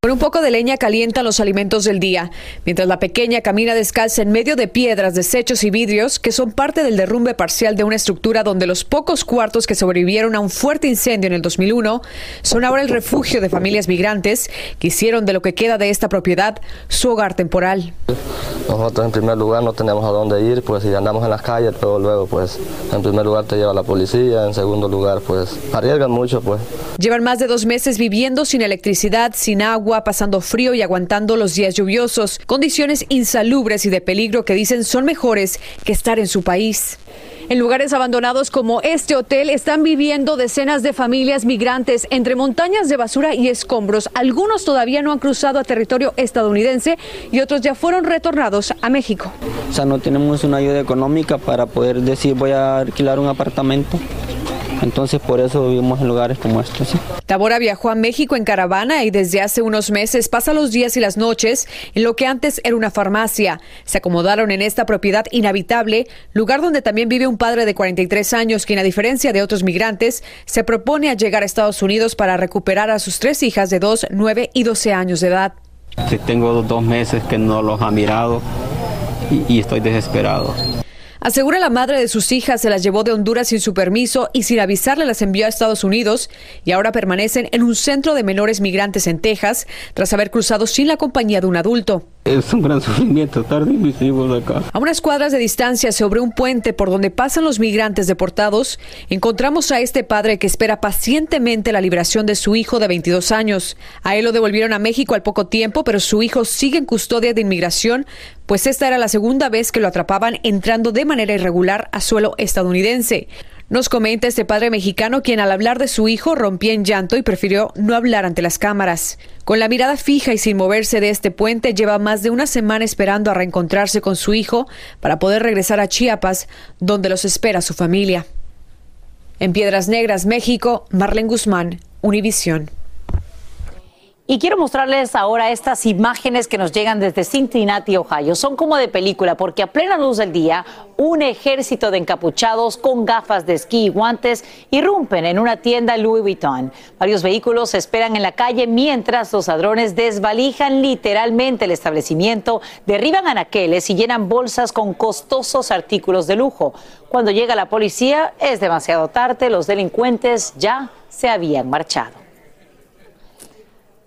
Con un poco de leña calienta los alimentos del día, mientras la pequeña camina descalza en medio de piedras, desechos y vidrios que son parte del derrumbe parcial de una estructura donde los pocos cuartos que sobrevivieron a un fuerte incendio en el 2001 son ahora el refugio de familias migrantes que hicieron de lo que queda de esta propiedad su hogar temporal. Nosotros en primer lugar no tenemos a dónde ir, pues si andamos en las calles, pero luego pues en primer lugar te lleva la policía, en segundo lugar pues arriesgan mucho pues. Llevan más de dos meses viviendo sin electricidad, sin agua, pasando frío y aguantando los días lluviosos, condiciones insalubres y de peligro que dicen son mejores que estar en su país. En lugares abandonados como este hotel están viviendo decenas de familias migrantes entre montañas de basura y escombros. Algunos todavía no han cruzado a territorio estadounidense y otros ya fueron retornados a México. O sea, no tenemos una ayuda económica para poder decir voy a alquilar un apartamento. Entonces por eso vivimos en lugares como estos. Tabora viajó a México en caravana y desde hace unos meses pasa los días y las noches en lo que antes era una farmacia. Se acomodaron en esta propiedad inhabitable, lugar donde también vive un padre de 43 años quien a diferencia de otros migrantes se propone a llegar a Estados Unidos para recuperar a sus tres hijas de 2, 9 y 12 años de edad. Sí, tengo dos meses que no los ha mirado y, y estoy desesperado. Asegura la madre de sus hijas se las llevó de Honduras sin su permiso y sin avisarle las envió a Estados Unidos y ahora permanecen en un centro de menores migrantes en Texas tras haber cruzado sin la compañía de un adulto. Es un gran sufrimiento estar hijos acá. A unas cuadras de distancia sobre un puente por donde pasan los migrantes deportados, encontramos a este padre que espera pacientemente la liberación de su hijo de 22 años. A él lo devolvieron a México al poco tiempo, pero su hijo sigue en custodia de inmigración, pues esta era la segunda vez que lo atrapaban entrando de manera irregular a suelo estadounidense. Nos comenta este padre mexicano quien al hablar de su hijo rompía en llanto y prefirió no hablar ante las cámaras. Con la mirada fija y sin moverse de este puente, lleva más de una semana esperando a reencontrarse con su hijo para poder regresar a Chiapas, donde los espera su familia. En Piedras Negras, México, Marlene Guzmán, Univisión. Y quiero mostrarles ahora estas imágenes que nos llegan desde Cincinnati, Ohio. Son como de película porque a plena luz del día un ejército de encapuchados con gafas de esquí y guantes irrumpen en una tienda Louis Vuitton. Varios vehículos esperan en la calle mientras los ladrones desvalijan literalmente el establecimiento, derriban anaqueles y llenan bolsas con costosos artículos de lujo. Cuando llega la policía es demasiado tarde, los delincuentes ya se habían marchado.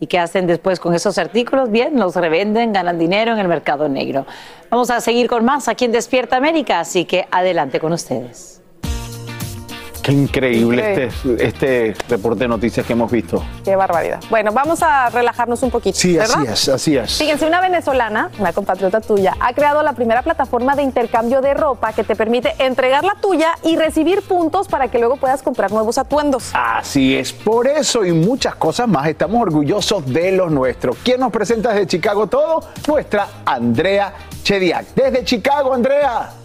¿Y qué hacen después con esos artículos? Bien, los revenden, ganan dinero en el mercado negro. Vamos a seguir con más aquí en Despierta América, así que adelante con ustedes. Qué increíble este, este reporte de noticias que hemos visto. Qué barbaridad. Bueno, vamos a relajarnos un poquito. Sí, ¿verdad? así es, así es. Fíjense, una venezolana, una compatriota tuya, ha creado la primera plataforma de intercambio de ropa que te permite entregar la tuya y recibir puntos para que luego puedas comprar nuevos atuendos. Así es, por eso y muchas cosas más estamos orgullosos de los nuestros. ¿Quién nos presenta desde Chicago todo? Nuestra Andrea Chediak. Desde Chicago, Andrea.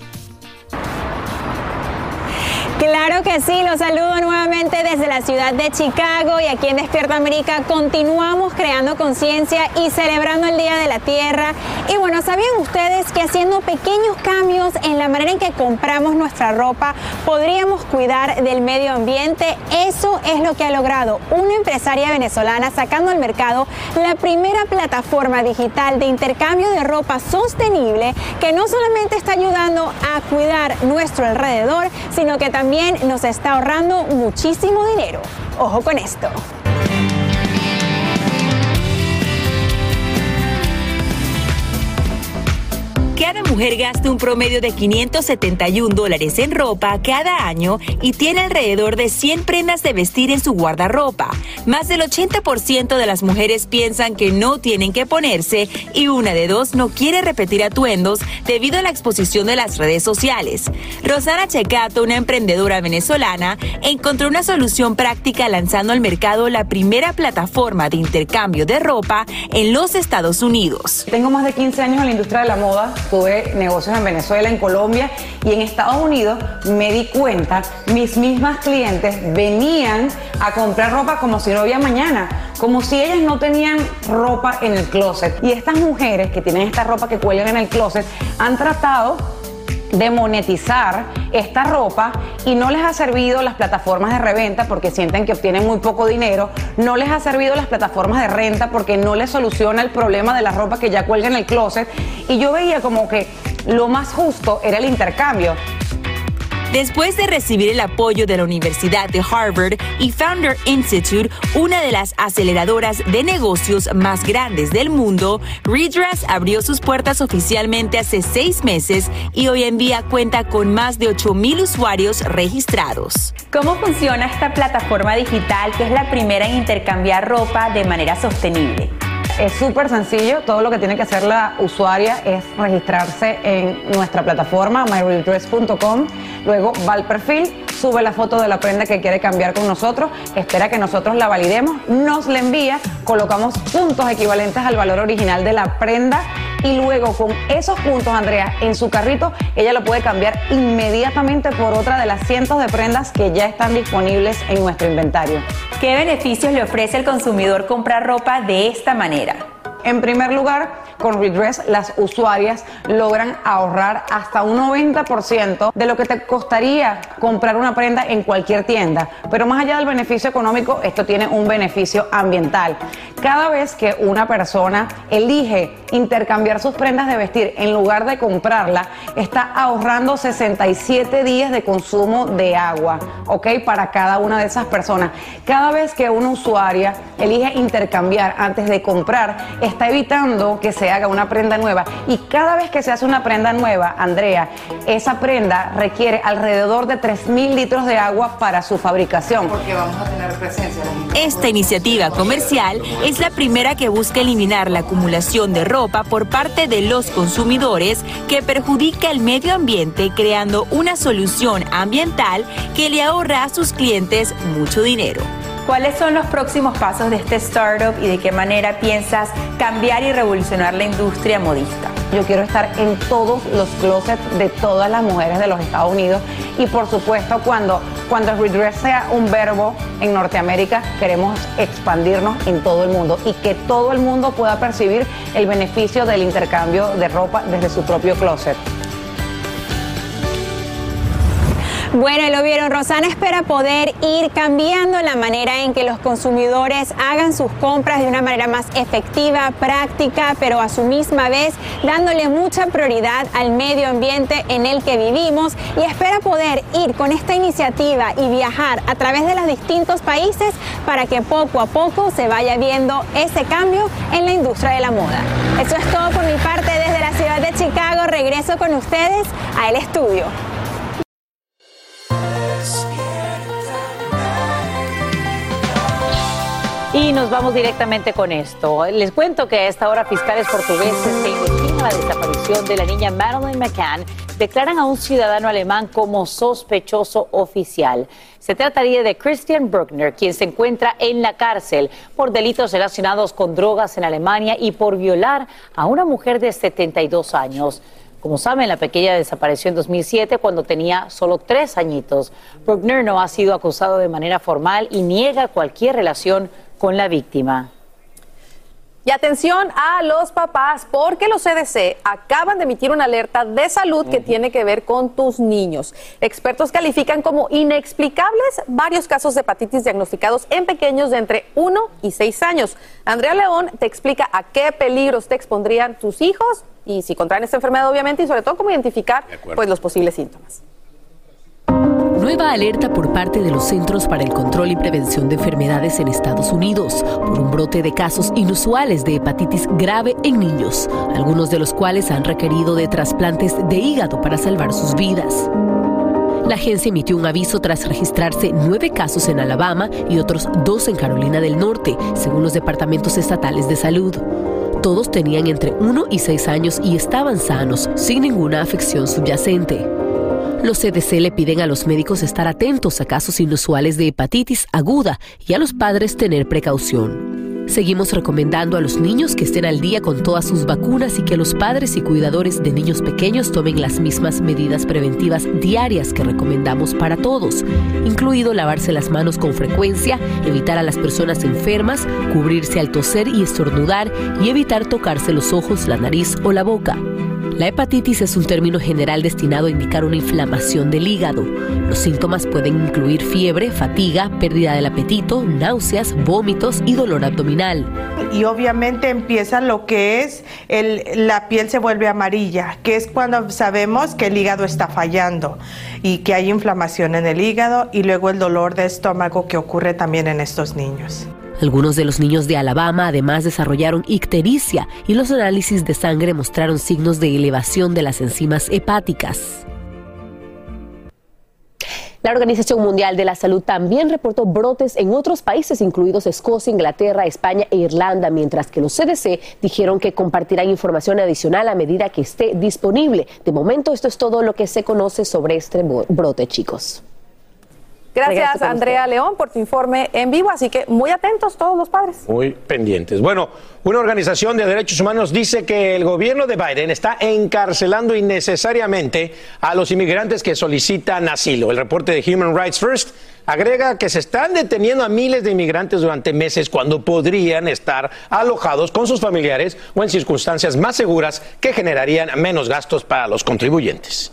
Claro que sí, los saludo nuevamente desde la ciudad de Chicago y aquí en Despierta América continuamos creando conciencia y celebrando el Día de la Tierra. Y bueno, ¿sabían ustedes que haciendo pequeños cambios en la manera en que compramos nuestra ropa podríamos cuidar del medio ambiente? Eso es lo que ha logrado una empresaria venezolana sacando al mercado la primera plataforma digital de intercambio de ropa sostenible que no solamente está ayudando a cuidar nuestro alrededor, sino que también también nos está ahorrando muchísimo dinero. Ojo con esto. Cada mujer gasta un promedio de 571 dólares en ropa cada año y tiene alrededor de 100 prendas de vestir en su guardarropa. Más del 80% de las mujeres piensan que no tienen que ponerse y una de dos no quiere repetir atuendos debido a la exposición de las redes sociales. Rosana Checato, una emprendedora venezolana, encontró una solución práctica lanzando al mercado la primera plataforma de intercambio de ropa en los Estados Unidos. Tengo más de 15 años en la industria de la moda tuve negocios en Venezuela, en Colombia y en Estados Unidos, me di cuenta, mis mismas clientes venían a comprar ropa como si no había mañana, como si ellas no tenían ropa en el closet. Y estas mujeres que tienen esta ropa que cuelgan en el closet han tratado de monetizar esta ropa y no les ha servido las plataformas de reventa porque sienten que obtienen muy poco dinero, no les ha servido las plataformas de renta porque no les soluciona el problema de la ropa que ya cuelga en el closet y yo veía como que lo más justo era el intercambio. Después de recibir el apoyo de la Universidad de Harvard y Founder Institute, una de las aceleradoras de negocios más grandes del mundo, Redress abrió sus puertas oficialmente hace seis meses y hoy en día cuenta con más de 8.000 usuarios registrados. ¿Cómo funciona esta plataforma digital que es la primera en intercambiar ropa de manera sostenible? Es súper sencillo, todo lo que tiene que hacer la usuaria es registrarse en nuestra plataforma myredress.com, luego va al perfil, sube la foto de la prenda que quiere cambiar con nosotros, espera que nosotros la validemos, nos la envía, colocamos puntos equivalentes al valor original de la prenda y luego con esos puntos, Andrea, en su carrito, ella lo puede cambiar inmediatamente por otra de las cientos de prendas que ya están disponibles en nuestro inventario. ¿Qué beneficios le ofrece al consumidor comprar ropa de esta manera? En primer lugar, con Redress las usuarias logran ahorrar hasta un 90% de lo que te costaría comprar una prenda en cualquier tienda. Pero más allá del beneficio económico, esto tiene un beneficio ambiental. Cada vez que una persona elige intercambiar sus prendas de vestir en lugar de comprarla, está ahorrando 67 días de consumo de agua, ¿ok? Para cada una de esas personas. Cada vez que una usuaria elige intercambiar antes de comprar, está evitando que se haga una prenda nueva. Y cada vez que se hace una prenda nueva, Andrea, esa prenda requiere alrededor de 3.000 litros de agua para su fabricación. Porque vamos a tener presencia. Esta iniciativa comercial es la primera que busca eliminar la acumulación de ropa por parte de los consumidores que perjudica el medio ambiente creando una solución ambiental que le ahorra a sus clientes mucho dinero. ¿Cuáles son los próximos pasos de este startup y de qué manera piensas cambiar y revolucionar la industria modista? Yo quiero estar en todos los closets de todas las mujeres de los Estados Unidos y por supuesto cuando, cuando redress sea un verbo en Norteamérica queremos expandirnos en todo el mundo y que todo el mundo pueda percibir el beneficio del intercambio de ropa desde su propio closet. Bueno, lo vieron, Rosana espera poder ir cambiando la manera en que los consumidores hagan sus compras de una manera más efectiva, práctica, pero a su misma vez dándole mucha prioridad al medio ambiente en el que vivimos y espera poder ir con esta iniciativa y viajar a través de los distintos países para que poco a poco se vaya viendo ese cambio en la industria de la moda. Eso es todo por mi parte desde la ciudad de Chicago. Regreso con ustedes a El Estudio. Y nos vamos directamente con esto. Les cuento que a esta hora fiscales portugueses que investigan la desaparición de la niña Madeline McCann declaran a un ciudadano alemán como sospechoso oficial. Se trataría de Christian Bruckner, quien se encuentra en la cárcel por delitos relacionados con drogas en Alemania y por violar a una mujer de 72 años. Como saben, la pequeña desapareció en 2007 cuando tenía solo tres añitos. Bruckner no ha sido acusado de manera formal y niega cualquier relación con la víctima. Y atención a los papás, porque los CDC acaban de emitir una alerta de salud que tiene que ver con tus niños. Expertos califican como inexplicables varios casos de hepatitis diagnosticados en pequeños de entre 1 y 6 años. Andrea León te explica a qué peligros te expondrían tus hijos y si contraen esta enfermedad, obviamente, y sobre todo cómo identificar pues, los posibles síntomas. Nueva alerta por parte de los Centros para el Control y Prevención de Enfermedades en Estados Unidos por un brote de casos inusuales de hepatitis grave en niños, algunos de los cuales han requerido de trasplantes de hígado para salvar sus vidas. La agencia emitió un aviso tras registrarse nueve casos en Alabama y otros dos en Carolina del Norte, según los departamentos estatales de salud. Todos tenían entre 1 y 6 años y estaban sanos, sin ninguna afección subyacente. Los CDC le piden a los médicos estar atentos a casos inusuales de hepatitis aguda y a los padres tener precaución. Seguimos recomendando a los niños que estén al día con todas sus vacunas y que los padres y cuidadores de niños pequeños tomen las mismas medidas preventivas diarias que recomendamos para todos, incluido lavarse las manos con frecuencia, evitar a las personas enfermas, cubrirse al toser y estornudar y evitar tocarse los ojos, la nariz o la boca. La hepatitis es un término general destinado a indicar una inflamación del hígado. Los síntomas pueden incluir fiebre, fatiga, pérdida del apetito, náuseas, vómitos y dolor abdominal. Y obviamente empieza lo que es el, la piel se vuelve amarilla, que es cuando sabemos que el hígado está fallando y que hay inflamación en el hígado y luego el dolor de estómago que ocurre también en estos niños. Algunos de los niños de Alabama además desarrollaron ictericia y los análisis de sangre mostraron signos de elevación de las enzimas hepáticas. La Organización Mundial de la Salud también reportó brotes en otros países, incluidos Escocia, Inglaterra, España e Irlanda, mientras que los CDC dijeron que compartirán información adicional a medida que esté disponible. De momento, esto es todo lo que se conoce sobre este brote, chicos. Gracias, Andrea León, por tu informe en vivo. Así que muy atentos todos los padres. Muy pendientes. Bueno, una organización de derechos humanos dice que el gobierno de Biden está encarcelando innecesariamente a los inmigrantes que solicitan asilo. El reporte de Human Rights First agrega que se están deteniendo a miles de inmigrantes durante meses cuando podrían estar alojados con sus familiares o en circunstancias más seguras que generarían menos gastos para los contribuyentes.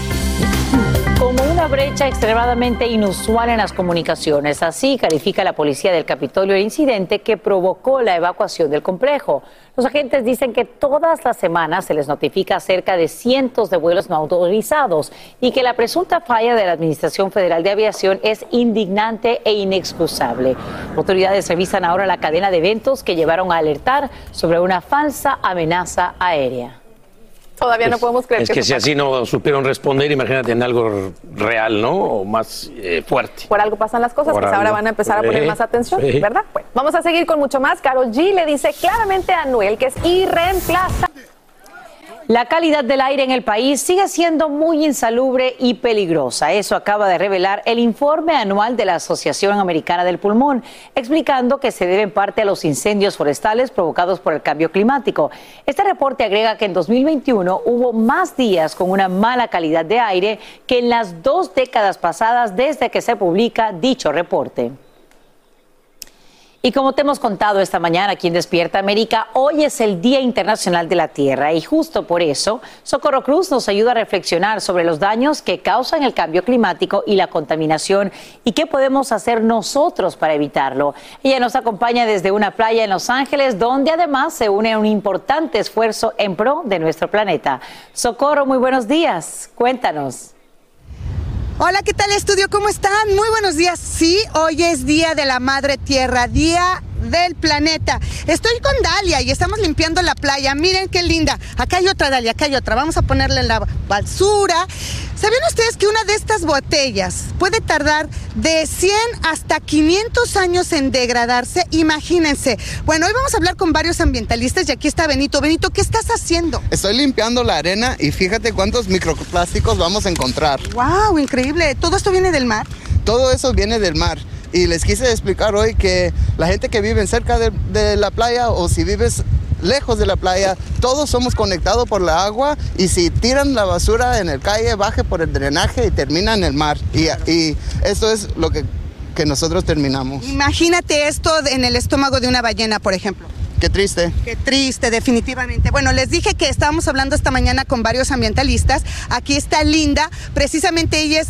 Como una brecha extremadamente inusual en las comunicaciones, así califica la policía del Capitolio el incidente que provocó la evacuación del complejo. Los agentes dicen que todas las semanas se les notifica acerca de cientos de vuelos no autorizados y que la presunta falla de la Administración Federal de Aviación es indignante e inexcusable. Autoridades revisan ahora la cadena de eventos que llevaron a alertar sobre una falsa amenaza aérea. Todavía no podemos creer Es que, si así no supieron responder, imagínate en algo real, ¿no? O más eh, fuerte. Por algo pasan las cosas, Por pues ahora van a empezar a poner más atención, sí. ¿verdad? Bueno, vamos a seguir con mucho más. Carol G le dice claramente a Anuel que es irreemplazable. La calidad del aire en el país sigue siendo muy insalubre y peligrosa. Eso acaba de revelar el informe anual de la Asociación Americana del Pulmón, explicando que se debe en parte a los incendios forestales provocados por el cambio climático. Este reporte agrega que en 2021 hubo más días con una mala calidad de aire que en las dos décadas pasadas desde que se publica dicho reporte. Y como te hemos contado esta mañana aquí en Despierta América, hoy es el Día Internacional de la Tierra y justo por eso Socorro Cruz nos ayuda a reflexionar sobre los daños que causan el cambio climático y la contaminación y qué podemos hacer nosotros para evitarlo. Ella nos acompaña desde una playa en Los Ángeles donde además se une a un importante esfuerzo en pro de nuestro planeta. Socorro, muy buenos días. Cuéntanos. Hola, ¿qué tal estudio? ¿Cómo están? Muy buenos días. Sí, hoy es Día de la Madre Tierra, Día del planeta. Estoy con Dalia y estamos limpiando la playa. Miren qué linda. Acá hay otra Dalia, acá hay otra. Vamos a ponerla en la basura. ¿Sabían ustedes que una de estas botellas puede tardar de 100 hasta 500 años en degradarse? Imagínense. Bueno, hoy vamos a hablar con varios ambientalistas y aquí está Benito. Benito, ¿qué estás haciendo? Estoy limpiando la arena y fíjate cuántos microplásticos vamos a encontrar. ¡Wow! Increíble. ¿Todo esto viene del mar? Todo eso viene del mar. Y les quise explicar hoy que la gente que vive cerca de, de la playa o si vives lejos de la playa, todos somos conectados por la agua y si tiran la basura en el calle, baje por el drenaje y termina en el mar. Y, y eso es lo que, que nosotros terminamos. Imagínate esto en el estómago de una ballena, por ejemplo. Qué triste. Qué triste, definitivamente. Bueno, les dije que estábamos hablando esta mañana con varios ambientalistas. Aquí está Linda, precisamente ella es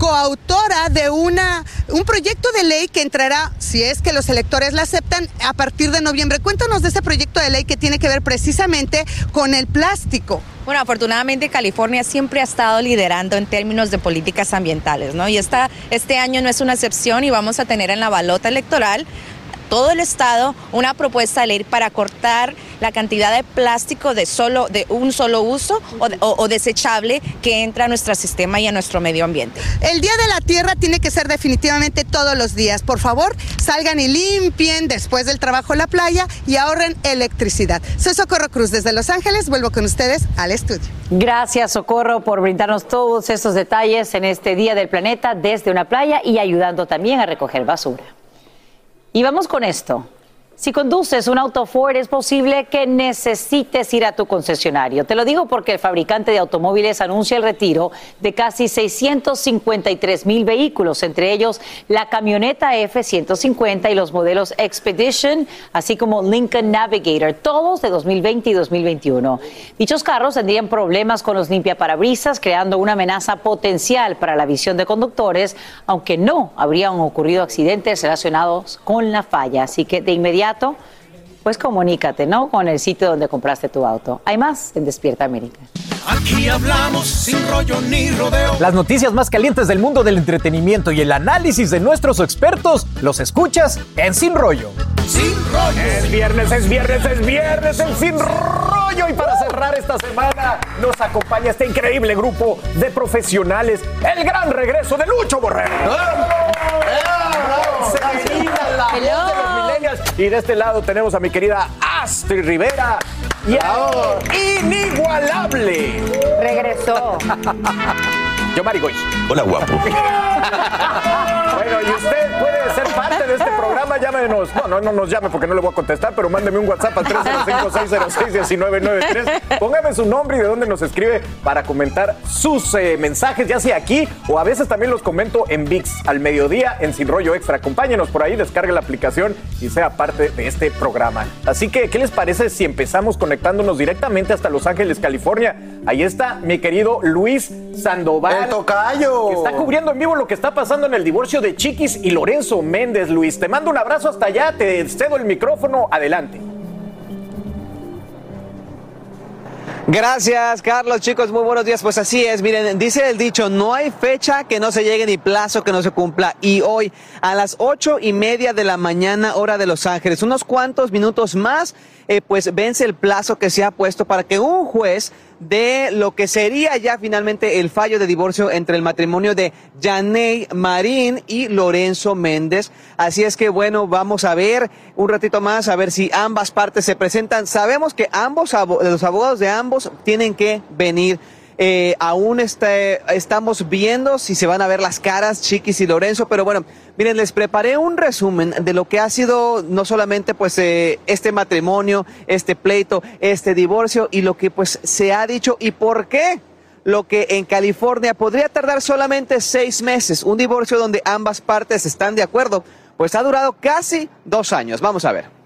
coautora de una, un proyecto de ley que entrará, si es que los electores la aceptan, a partir de noviembre. Cuéntanos de ese proyecto de ley que tiene que ver precisamente con el plástico. Bueno, afortunadamente California siempre ha estado liderando en términos de políticas ambientales, ¿no? Y esta, este año no es una excepción y vamos a tener en la balota electoral todo el estado una propuesta de ley para cortar la cantidad de plástico de solo de un solo uso o, o, o, desechable que entra a nuestro sistema y a nuestro medio ambiente. El Día de la Tierra tiene que ser definitivamente todos los días. Por favor, salgan y limpien después del trabajo la playa y ahorren electricidad. Soy Socorro Cruz desde Los Ángeles. Vuelvo con ustedes al estudio. Gracias, Socorro, por brindarnos todos estos detalles en este Día del Planeta desde una playa y ayudando también a recoger basura. Y vamos con esto. Si conduces un auto Ford es posible que necesites ir a tu concesionario. Te lo digo porque el fabricante de automóviles anuncia el retiro de casi 653 mil vehículos, entre ellos la camioneta F-150 y los modelos Expedition, así como Lincoln Navigator, todos de 2020 y 2021. Dichos carros tendrían problemas con los limpiaparabrisas, creando una amenaza potencial para la visión de conductores, aunque no habrían ocurrido accidentes relacionados con la falla. Así que de inmediato pues comunícate, ¿no? Con el sitio donde compraste tu auto. Hay más en Despierta América. Aquí hablamos sin rollo ni rodeo. Las noticias más calientes del mundo del entretenimiento y el análisis de nuestros expertos los escuchas en Sin Rollo. Sin rollo. Es viernes, es viernes, es viernes en Sin Rollo. Y para cerrar esta semana nos acompaña este increíble grupo de profesionales. El gran regreso de Lucho Borrero. Y de este lado tenemos a mi querida Astrid Rivera. Y a inigualable. Regresó. Yo, Marigoy. Hola, guapo. bueno, y usted puede ser parte de este programa. Llámenos. No, no, no nos llame porque no le voy a contestar, pero mándeme un WhatsApp al 305-606-1993. Póngame su nombre y de dónde nos escribe para comentar sus eh, mensajes, ya sea aquí o a veces también los comento en VIX al mediodía en Sin Rollo Extra. Acompáñenos por ahí, descargue la aplicación y sea parte de este programa. Así que, ¿qué les parece si empezamos conectándonos directamente hasta Los Ángeles, California? Ahí está mi querido Luis Sandoval. El tocayo. Que está cubriendo en vivo lo que está pasando en el divorcio de Chiquis y Lorenzo Méndez. Luis, te mando un abrazo hasta allá, te cedo el micrófono, adelante. Gracias, Carlos. Chicos, muy buenos días. Pues así es, miren, dice el dicho, no hay fecha que no se llegue ni plazo que no se cumpla. Y hoy, a las ocho y media de la mañana, hora de Los Ángeles, unos cuantos minutos más, eh, pues vence el plazo que se ha puesto para que un juez de lo que sería ya finalmente el fallo de divorcio entre el matrimonio de Janey Marín y Lorenzo Méndez. Así es que bueno, vamos a ver un ratito más, a ver si ambas partes se presentan. Sabemos que ambos, los abogados de ambos tienen que venir. Eh, aún este, estamos viendo si se van a ver las caras Chiquis y Lorenzo, pero bueno, miren, les preparé un resumen de lo que ha sido no solamente pues eh, este matrimonio, este pleito, este divorcio y lo que pues se ha dicho y por qué lo que en California podría tardar solamente seis meses, un divorcio donde ambas partes están de acuerdo, pues ha durado casi dos años. Vamos a ver.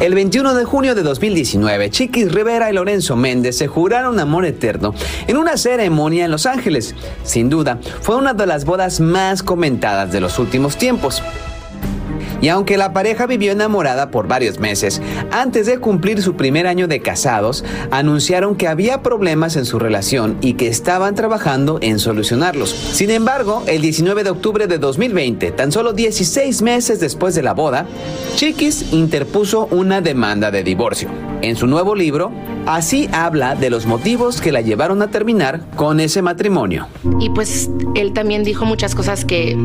El 21 de junio de 2019, Chiquis Rivera y Lorenzo Méndez se juraron amor eterno en una ceremonia en Los Ángeles. Sin duda, fue una de las bodas más comentadas de los últimos tiempos. Y aunque la pareja vivió enamorada por varios meses, antes de cumplir su primer año de casados, anunciaron que había problemas en su relación y que estaban trabajando en solucionarlos. Sin embargo, el 19 de octubre de 2020, tan solo 16 meses después de la boda, Chiquis interpuso una demanda de divorcio. En su nuevo libro, así habla de los motivos que la llevaron a terminar con ese matrimonio. Y pues él también dijo muchas cosas que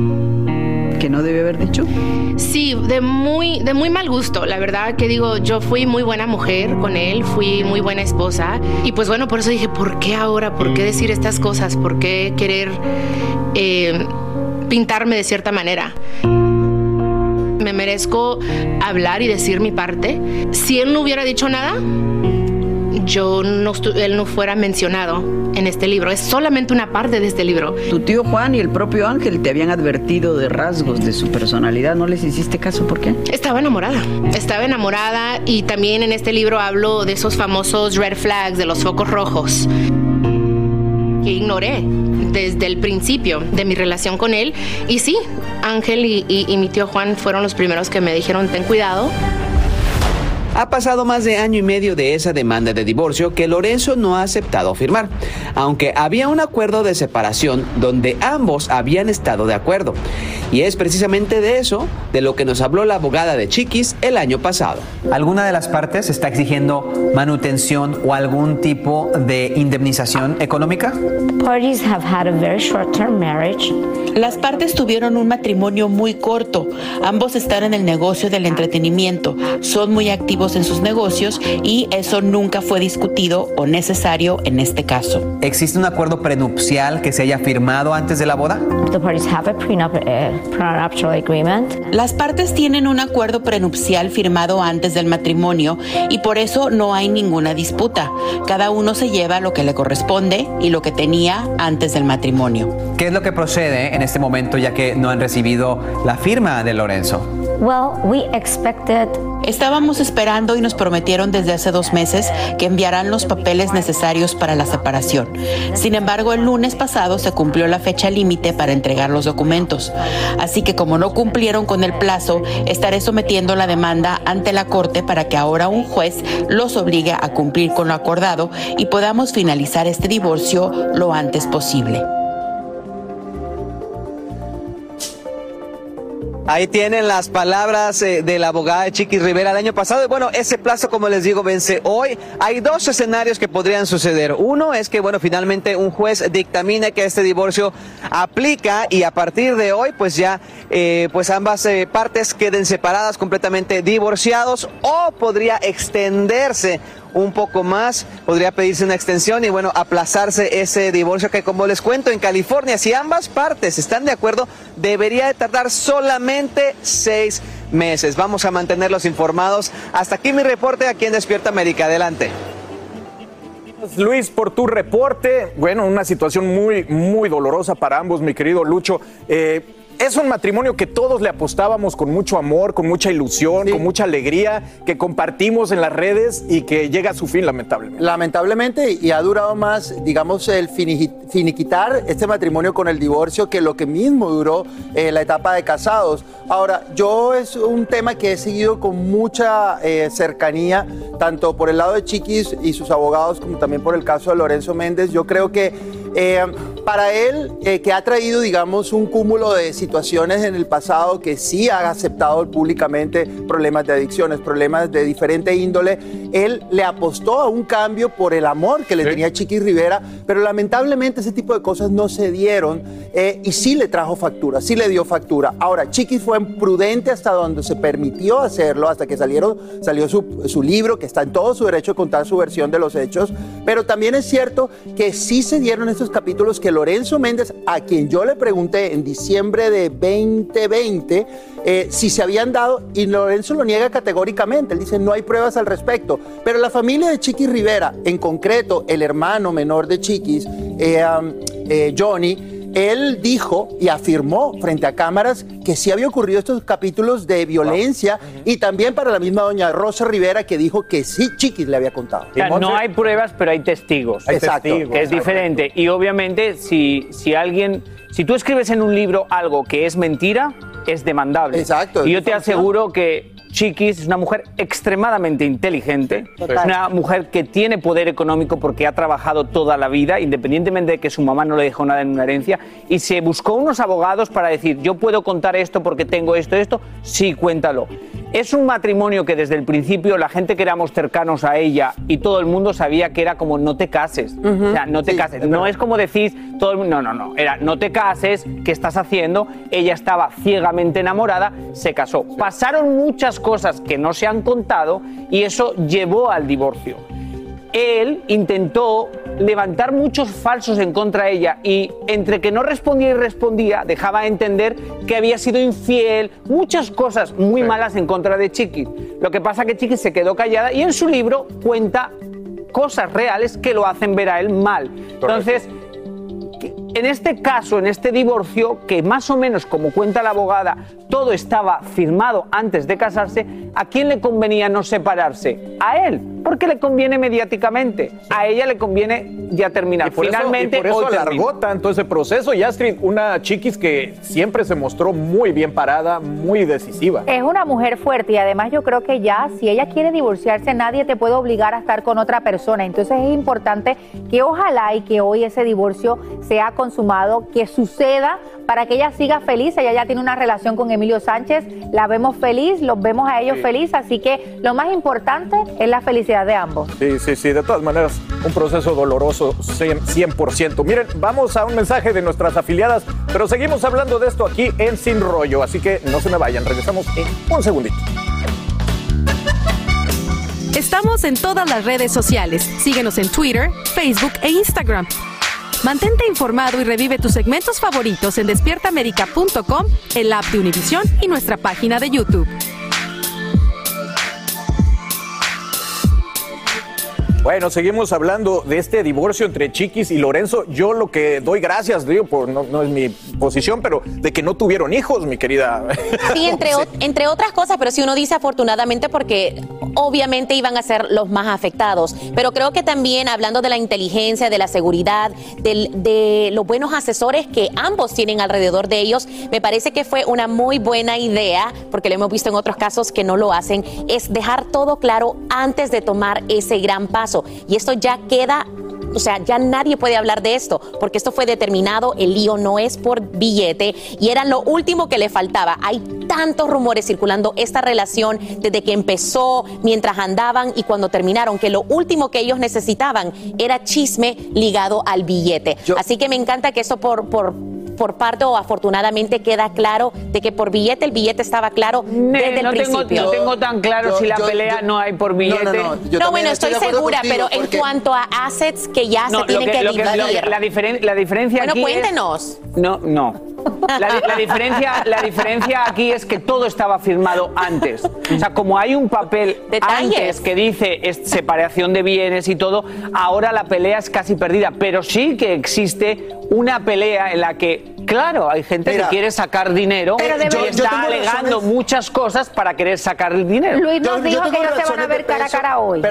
que no debe haber dicho? Sí, de muy, de muy mal gusto. La verdad que digo, yo fui muy buena mujer con él, fui muy buena esposa. Y pues bueno, por eso dije, ¿por qué ahora? ¿Por qué decir estas cosas? ¿Por qué querer eh, pintarme de cierta manera? Me merezco hablar y decir mi parte. Si él no hubiera dicho nada, yo no él no fuera mencionado en este libro. Es solamente una parte de este libro. Tu tío Juan y el propio Ángel te habían advertido de rasgos de su personalidad. ¿No les hiciste caso? ¿Por qué? Estaba enamorada. Estaba enamorada y también en este libro hablo de esos famosos red flags, de los focos rojos que ignoré desde el principio de mi relación con él. Y sí, Ángel y, y mi tío Juan fueron los primeros que me dijeron, ten cuidado, ha pasado más de año y medio de esa demanda de divorcio que Lorenzo no ha aceptado firmar, aunque había un acuerdo de separación donde ambos habían estado de acuerdo. Y es precisamente de eso de lo que nos habló la abogada de Chiquis el año pasado. ¿Alguna de las partes está exigiendo manutención o algún tipo de indemnización económica? Las partes tuvieron un matrimonio muy corto. Ambos están en el negocio del entretenimiento. Son muy activos en sus negocios y eso nunca fue discutido o necesario en este caso. ¿Existe un acuerdo prenupcial que se haya firmado antes de la boda? Las partes tienen un acuerdo prenupcial firmado antes del matrimonio y por eso no hay ninguna disputa. Cada uno se lleva lo que le corresponde y lo que tenía antes del matrimonio. ¿Qué es lo que procede en este momento ya que no han recibido la firma de Lorenzo? Well, we expected Estábamos esperando y nos prometieron desde hace dos meses que enviarán los papeles necesarios para la separación. Sin embargo, el lunes pasado se cumplió la fecha límite para entregar los documentos. Así que como no cumplieron con el plazo, estaré sometiendo la demanda ante la Corte para que ahora un juez los obligue a cumplir con lo acordado y podamos finalizar este divorcio lo antes posible. Ahí tienen las palabras eh, de la abogada de Chiqui Rivera el año pasado. Y bueno, ese plazo, como les digo, vence hoy. Hay dos escenarios que podrían suceder. Uno es que, bueno, finalmente un juez dictamine que este divorcio aplica y a partir de hoy, pues ya, eh, pues ambas eh, partes queden separadas, completamente divorciados o podría extenderse un poco más, podría pedirse una extensión y bueno, aplazarse ese divorcio que como les cuento en California, si ambas partes están de acuerdo, debería de tardar solamente seis meses. Vamos a mantenerlos informados. Hasta aquí mi reporte aquí en Despierta América. Adelante. Luis, por tu reporte. Bueno, una situación muy, muy dolorosa para ambos, mi querido Lucho. Eh, es un matrimonio que todos le apostábamos con mucho amor, con mucha ilusión, con mucha alegría, que compartimos en las redes y que llega a su fin, lamentablemente. Lamentablemente, y ha durado más, digamos, el finiquitar este matrimonio con el divorcio que lo que mismo duró eh, la etapa de casados. Ahora, yo es un tema que he seguido con mucha eh, cercanía, tanto por el lado de Chiquis y sus abogados, como también por el caso de Lorenzo Méndez. Yo creo que eh, para él, que ha traído, digamos, un cúmulo de situaciones en el pasado que sí ha aceptado públicamente problemas de adicciones, problemas de diferente índole. Él le apostó a un cambio por el amor que le tenía Chiqui Rivera, pero lamentablemente ese tipo de cosas no se dieron eh, y sí le trajo factura, sí le dio factura. Ahora, Chiqui fue prudente hasta donde se permitió hacerlo, hasta que salieron, salió su, su libro, que está en todo su derecho de contar su versión de los hechos, pero también es cierto que sí se dieron estos capítulos que Lorenzo Méndez, a quien yo le pregunté en diciembre de de 2020 eh, si se habían dado, y Lorenzo lo niega categóricamente, él dice no hay pruebas al respecto, pero la familia de Chiquis Rivera, en concreto el hermano menor de Chiquis, eh, eh, Johnny, él dijo y afirmó frente a cámaras que sí había ocurrido estos capítulos de violencia y también para la misma doña Rosa Rivera que dijo que sí Chiquis le había contado. no hay pruebas, pero hay testigos. Exacto. que es diferente. Y obviamente si, si alguien si tú escribes en un libro algo que es mentira, es demandable. Exacto. Y yo te aseguro que Chiquis es una mujer extremadamente inteligente, es una mujer que tiene poder económico porque ha trabajado toda la vida, independientemente de que su mamá no le dejó nada en una herencia, y se buscó unos abogados para decir, yo puedo contar esto porque tengo esto, esto, sí, cuéntalo. Es un matrimonio que desde el principio la gente que éramos cercanos a ella y todo el mundo sabía que era como no te cases. O sea, no te cases. No es como decís todo el mundo, no, no, no. Era no te cases, ¿qué estás haciendo? Ella estaba ciegamente enamorada, se casó. Pasaron muchas cosas que no se han contado y eso llevó al divorcio él intentó levantar muchos falsos en contra de ella y entre que no respondía y respondía dejaba entender que había sido infiel, muchas cosas muy malas en contra de Chiqui. Lo que pasa que Chiqui se quedó callada y en su libro cuenta cosas reales que lo hacen ver a él mal. Entonces, en este caso, en este divorcio, que más o menos, como cuenta la abogada, todo estaba firmado antes de casarse, ¿a quién le convenía no separarse? A él, porque le conviene mediáticamente. A ella le conviene ya terminar. Y por Finalmente, eso, y por eso alargó tanto ese proceso. Y Astrid, una chiquis que siempre se mostró muy bien parada, muy decisiva. Es una mujer fuerte y además yo creo que ya si ella quiere divorciarse nadie te puede obligar a estar con otra persona. Entonces es importante que ojalá y que hoy ese divorcio sea consumado, que suceda para que ella siga feliz. Ella ya tiene una relación con Emilio Sánchez, la vemos feliz, los vemos a ellos Sí. feliz, así que lo más importante es la felicidad de ambos. Sí, sí, sí, de todas maneras, un proceso doloroso 100%. 100%. Miren, vamos a un mensaje de nuestras afiliadas, pero seguimos hablando de esto aquí en Sin Rollo, así que no se me vayan, regresamos en un segundito. Estamos en todas las redes sociales. Síguenos en Twitter, Facebook e Instagram. Mantente informado y revive tus segmentos favoritos en despiertamerica.com, el app de Univision y nuestra página de YouTube. Bueno, seguimos hablando de este divorcio entre Chiquis y Lorenzo. Yo lo que doy gracias, digo, por, no, no es mi posición, pero de que no tuvieron hijos, mi querida. Sí, entre, o- entre otras cosas, pero si uno dice afortunadamente porque obviamente iban a ser los más afectados. Pero creo que también hablando de la inteligencia, de la seguridad, del- de los buenos asesores que ambos tienen alrededor de ellos, me parece que fue una muy buena idea, porque lo hemos visto en otros casos que no lo hacen, es dejar todo claro antes de tomar ese gran paso. Y esto ya queda o sea, ya nadie puede hablar de esto, porque esto fue determinado, el lío no es por billete y era lo último que le faltaba. Hay tantos rumores circulando esta relación desde que empezó, mientras andaban y cuando terminaron, que lo último que ellos necesitaban era chisme ligado al billete. Así que me encanta que eso por... por por parte o afortunadamente queda claro de que por billete el billete estaba claro desde no el tengo, principio. no tengo tan claro Yo- si la yo- pelea yo- no hay por billete. No, bueno, estoy, segura, pero en cuanto a assets que ya No, se tienen que, dividir. la, diferen- la diferencia Bueno, aquí es- cuéntenos. No, no. La, di- la diferencia, la diferencia aquí es que todo estaba firmado antes. O sea, como hay un papel antes que dice separación de bienes y todo, ahora la pelea es casi perdida. Pero sí que existe una pelea en la que, claro, hay gente Mira. que quiere sacar dinero Pero y yo está alegando razones. muchas cosas para querer sacar el dinero. Luis nos dijo que ellos se van a ver cara a cara hoy.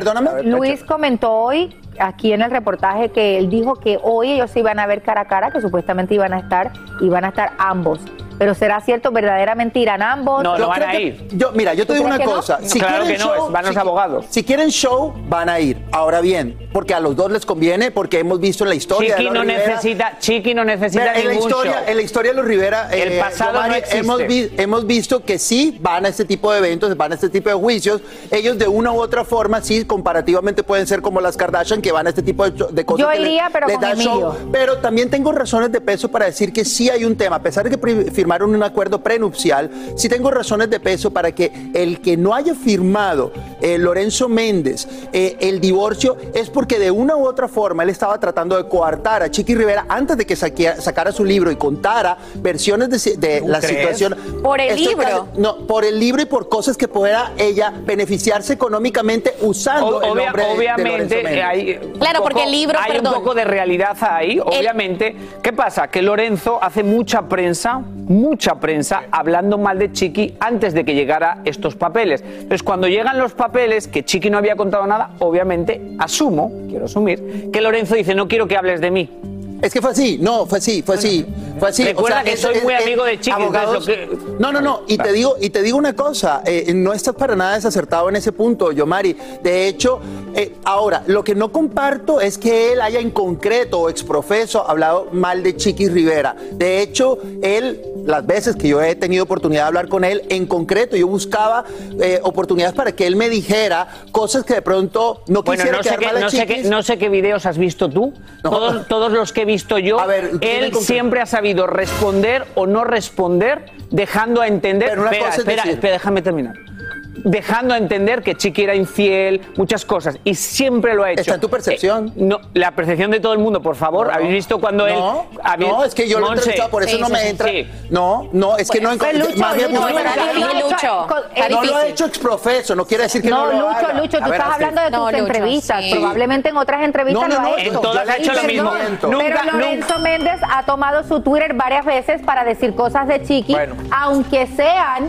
Luis comentó hoy aquí en el reportaje que él dijo que hoy ellos se iban a ver cara a cara, que supuestamente iban a estar, y van a estar ambos. Pero será cierto, verdaderamente irán ambos. No, Yo no van a que- ir. Yo, mira, yo te ¿Tú digo una no? cosa. Claro que no, van los si- abogados. Si quieren show, van a ir. Ahora bien, porque a los dos les conviene, porque hemos visto en la historia. Chiqui de no Rivera- necesita, Chiqui no necesita Mira, en la historia, show. en la historia de los Rivera, El eh, pasado no Giovanni, existe. hemos, vi- hemos visto que sí van a este tipo de eventos, van a este tipo de juicios. Ellos de una u otra forma, sí, comparativamente pueden ser como las Kardashian, que van a este tipo de, cosas. Yo que les- iría, pero les con da show. Pero también tengo razones de peso para decir que sí hay un tema. A pesar de que firmaron un acuerdo prenupcial, sí tengo razones de peso para que el que no haya firmado eh, Lorenzo Méndez eh, el divorcio es porque de una u otra forma él estaba tratando de coartar a Chiqui Rivera antes de que saquea- sacara su libro y contara versiones de, si- de ¿Tú la crees? situación. Por el libro. casi- no, por el libro y por cosas que pueda ella beneficiarse económicamente usando el Obvia- nombre de- obviamente hay Claro, porque el libro, hay perdón. un poco de realidad ahí obviamente qué pasa que Lorenzo hace mucha prensa mucha prensa hablando mal de Chiqui antes de que llegara estos papeles. Entonces cuando llegan los papeles que Chiqui no había contado nada obviamente asumo quiero asumir que Lorenzo dice no quiero que hables de mí Es que fue así, no, fue así, fue así, fue así. Recuerda que soy muy amigo de Chiqui, abogados- que- No, no, no, y te digo, y te digo una cosa, eh, no estás para nada desacertado en ese punto, Yomari. De hecho, eh, ahora, lo que no comparto es que él haya en concreto o exprofeso hablado mal de Chiqui Rivera. De hecho, él, las veces que yo he tenido oportunidad de hablar con él, en concreto, yo buscaba eh, oportunidades para que él me dijera cosas que de pronto no Bueno, quisiera no sé, quedar qué, mal a no, sé qué, no sé qué videos has visto tú. Todos, todos los que he visto yo, ¿tiene él con- siempre ha sabido responder o no responder, dejando a entender. Pero una espera, cosa es espera, decir- espera, déjame terminar. Dejando a entender que Chiqui era infiel, muchas cosas. Y siempre lo ha hecho. Está en tu percepción. Eh, no, la percepción de todo el mundo, por favor. ¿Habéis visto cuando él. No, no, es que yo lo he entrevistado, por eso sí, no sí, me sí, entra. sí. No, no, es que no Fue Lucho, más bien- Lucho, no, no, no, Lucho, no, no lo he hecho exprofeso, no quiere decir que no, No, lo Lucho, haga. Lucho, tú ver, estás hablando de tus No, Lucho, entrevistas. sí. Probablemente en otras entrevistas No, no, lo no, ha en hecho. todas ha hecho lo mismo. Pero Lorenzo Méndez ha tomado su Twitter varias veces para decir cosas de Chiqui, Bueno. aunque sean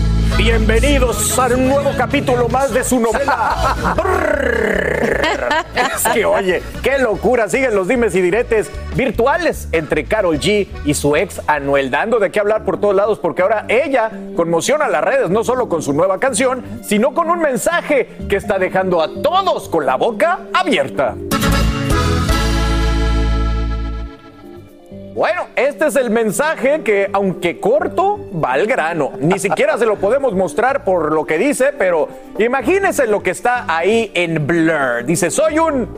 Bienvenidos a un nuevo capítulo más de su novela. Brrr. es que oye, qué locura. Siguen los dimes y diretes virtuales entre Carol G y su ex Anuel, dando de qué hablar por todos lados, porque ahora ella conmociona las redes, no solo con su nueva canción, sino con un mensaje que está dejando a todos con la boca abierta. Bueno, este es el mensaje que, aunque corto, va al grano. Ni siquiera se lo podemos mostrar por lo que dice, pero imagínense lo que está ahí en Blur. Dice, soy un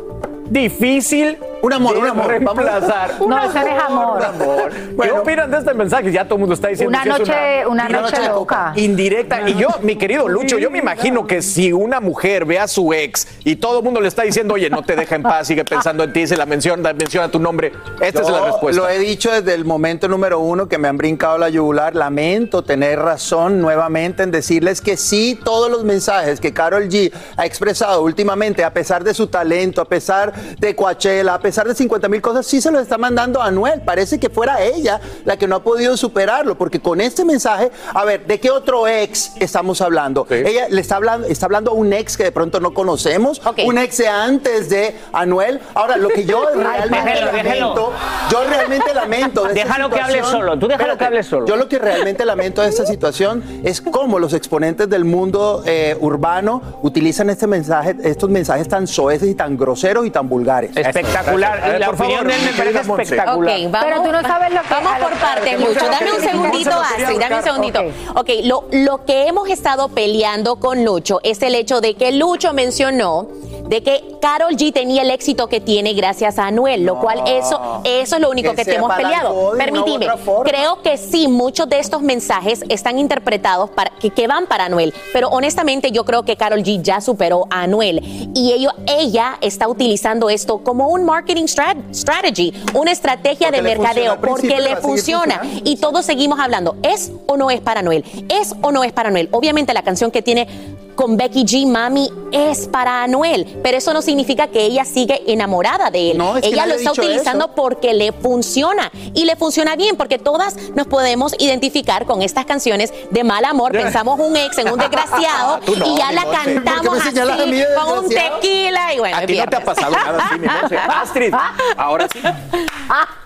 difícil Un amor, un amor. reemplazar. No, eso no es amor. Amor. ¿Qué opinan de este mensaje? Ya todo el mundo está diciendo Una que es noche, una noche de loca. indirecta. Y yo, mi querido Lucho, yo me imagino que si una mujer ve a su ex y todo el mundo le está diciendo, oye, no te deja en paz, sigue pensando en ti, se la menciona, menciona tu nombre, esta es la respuesta. Lo he dicho desde el momento número uno que me han brincado la yugular. Lamento tener razón nuevamente en decirles que sí, todos los mensajes que Carol G ha expresado últimamente, a pesar de su talento, a pesar de Coachella, a pesar de 50 mil cosas, sí se los está mandando a Anuel. Parece que fuera ella la que no ha podido superarlo, porque con este mensaje, a ver, ¿de qué otro ex estamos hablando? Ella le está hablando, está hablando a un ex que de pronto no conocemos, un ex de antes de Anuel. Ahora, lo que yo realmente déjelo, lamento, déjelo. yo realmente lamento de Déjalo que hable solo, tú déjalo que hable solo. Yo lo que realmente lamento de esta situación es cómo los exponentes del mundo eh, urbano utilizan este mensaje, estos mensajes tan soeces y tan groseros y tan vulgares. Espectacular. Ver, la por opinión favor, de él me parece espectacular. Ok, vamos, Pero tú no sabes lo que- Vamos por partes, Lucho. Dame un segundito, Astrid, dame un segundito. Ok, lo, lo que hemos estado peleando con Lucho es el hecho de que Lucho mencionó de que Carol G tenía el éxito que tiene gracias a Anuel, lo cual eso, eso es lo único que que, te hemos peleado. Permitime, creo que sí, muchos de estos mensajes están interpretados para, que, que van para Anuel, pero honestamente yo creo que Carol G ya superó a Anuel y ello, ella está utilizando esto como un marketing strat- strategy, una estrategia Porque de mercadeo, porque le funciona y todos seguimos hablando, ¿es o no es para Anuel? ¿Es o no es para Anuel? Obviamente la canción que tiene con Becky G, Mami, es para Anuel, pero eso no significa que ella sigue enamorada de él. No, es ella lo está utilizando eso. porque le funciona y le funciona bien porque todas nos podemos identificar con estas canciones de mal amor. Pensamos un ex en un desgraciado no, y ya la Monse. cantamos ¿Por qué me señalas a mí de así con un tequila y bueno, A es ti no te ha pasado nada así, mi. Astrid, ahora sí.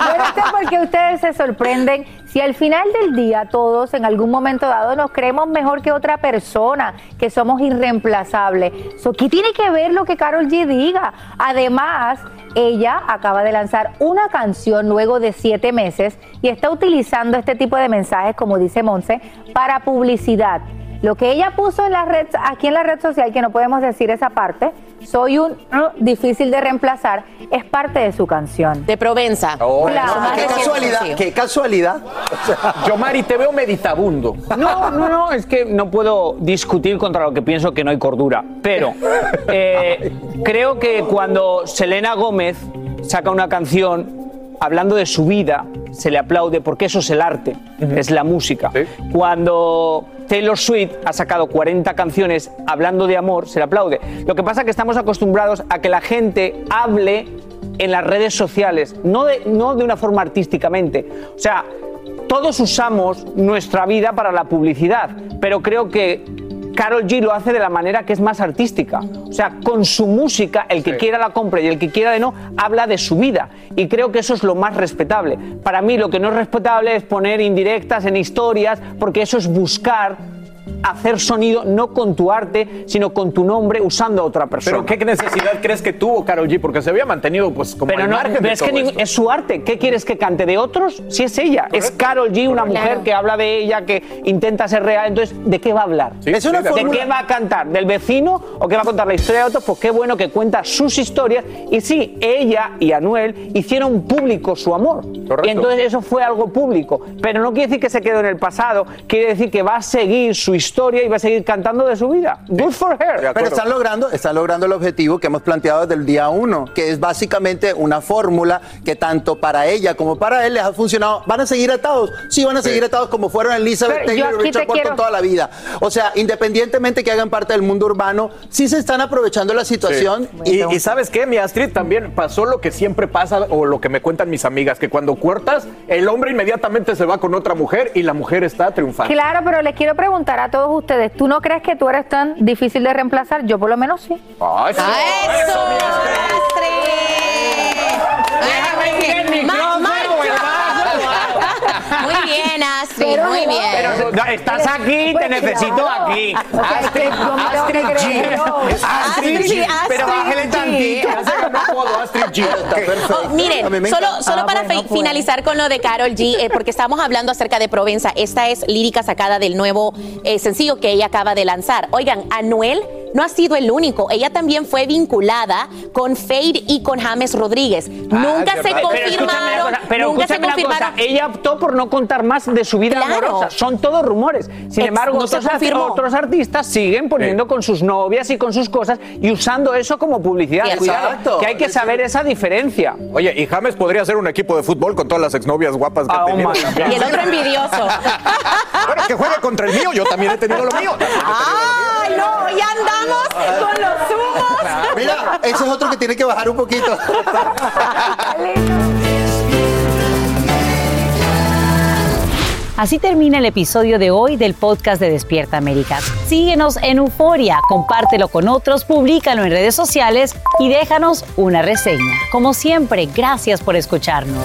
Yo no por qué ustedes se sorprenden si al final del día todos en algún momento dado nos creemos mejor que otra persona, que somos irreemplazables. ¿Qué tiene que ver lo que Carol G diga? Además, ella acaba de lanzar una canción luego de siete meses y está utilizando este tipo de mensajes, como dice Monse, para publicidad. Lo que ella puso en la red, aquí en la red social, que no podemos decir esa parte, soy un uh, difícil de reemplazar, es parte de su canción. De Provenza. Oh, Claro. Qué casualidad, qué casualidad. Yo, Mari, te veo meditabundo. No, no, no, es que no puedo discutir contra lo que pienso que no hay cordura. Pero eh, creo que cuando Selena Gómez saca una canción hablando de su vida, se le aplaude porque eso es el arte, es la música. Cuando Taylor Swift ha sacado 40 canciones hablando de amor, se le aplaude. Lo que pasa es que estamos acostumbrados a que la gente hable en las redes sociales, no de, no de una forma artísticamente. O sea, todos usamos nuestra vida para la publicidad, pero creo que Carol G lo hace de la manera que es más artística. O sea, con su música, el que quiera la compra y el que quiera de no, habla de su vida. Y creo que eso es lo más respetable. Para mí lo que no es respetable es poner indirectas en historias, porque eso es buscar hacer sonido no con tu arte, sino con tu nombre usando a otra persona. Pero ¿qué necesidad crees que tuvo Carol G? Porque se había mantenido pues como Pero al no, margen pero de es que todo ni- esto. es su arte. ¿Qué quieres que cante de otros? Si es ella. Es Carol G, una mujer Claro. que habla de ella, que intenta ser real. Entonces, ¿de qué va a hablar? Es una ¿De fórmula- qué va a cantar? ¿Del vecino o qué va a contar la historia de otros? Pues qué bueno que cuenta sus historias. Y sí, ella y Anuel hicieron público su amor. Y entonces eso fue algo público. Pero no quiere decir que se quedó en el pasado. Quiere decir que va a seguir su historia y va a seguir cantando de su vida. Good for her. Pero están logrando, están logrando el objetivo que hemos planteado desde el día uno, que es básicamente una fórmula que tanto para ella como para él les ha funcionado. ¿Van a seguir atados? Sí, van a seguir atados como fueron Elizabeth Pero Taylor y Richard Burton quiero- toda la vida. O sea, independientemente que hagan parte del mundo urbano, sí se están aprovechando la situación. Y, y sabes qué, mi Astrid, también pasó lo que siempre pasa o lo que me cuentan mis amigas, que cuando cortas, el hombre inmediatamente se va con otra mujer y la mujer está triunfando. Claro, pero les quiero preguntar a todos ustedes, ¿tú no crees que tú eres tan difícil de reemplazar? Yo por lo menos sí. Ay, sí. ¡Eso! Muy bien, muy no, bien. pero no, estás aquí, te necesito aquí. Astrid, Astrid G. Astrid G. Pero bájale tantito. Oh, miren, solo, solo para fi- finalizar con lo de Carol G, eh, porque estamos hablando acerca de Provenza. Esta es lírica sacada del nuevo eh, sencillo que ella acaba de lanzar. Oigan, Anuel no ha sido el único. Ella también fue vinculada con Fade y con James Rodríguez. nunca Ah, se Pero escúchame una confirmaron. cosa, pero nunca se escúchame una confirmaron. cosa, ella optó por no contar más de su vida Claro. amorosa. Son todos rumores. Sin Ex- embargo, no se otros, artistas siguen poniendo con sus novias y con sus cosas y usando eso como publicidad. Cuidado, Exacto. que hay que saber esa diferencia. Oye, y James podría ser un equipo de fútbol con todas las exnovias guapas que Ah, ha oh tenido. God. Y el otro envidioso. Bueno, que juegue contra el mío, yo también he tenido lo mío. ¡Ay, no! ¡Ya andamos con los humos! Mira, ese es otro que tiene que bajar un poquito. Así termina el episodio de hoy del podcast de Despierta América. Síguenos en Euforia, compártelo con otros, públicalo en redes sociales y déjanos una reseña. Como siempre, gracias por escucharnos.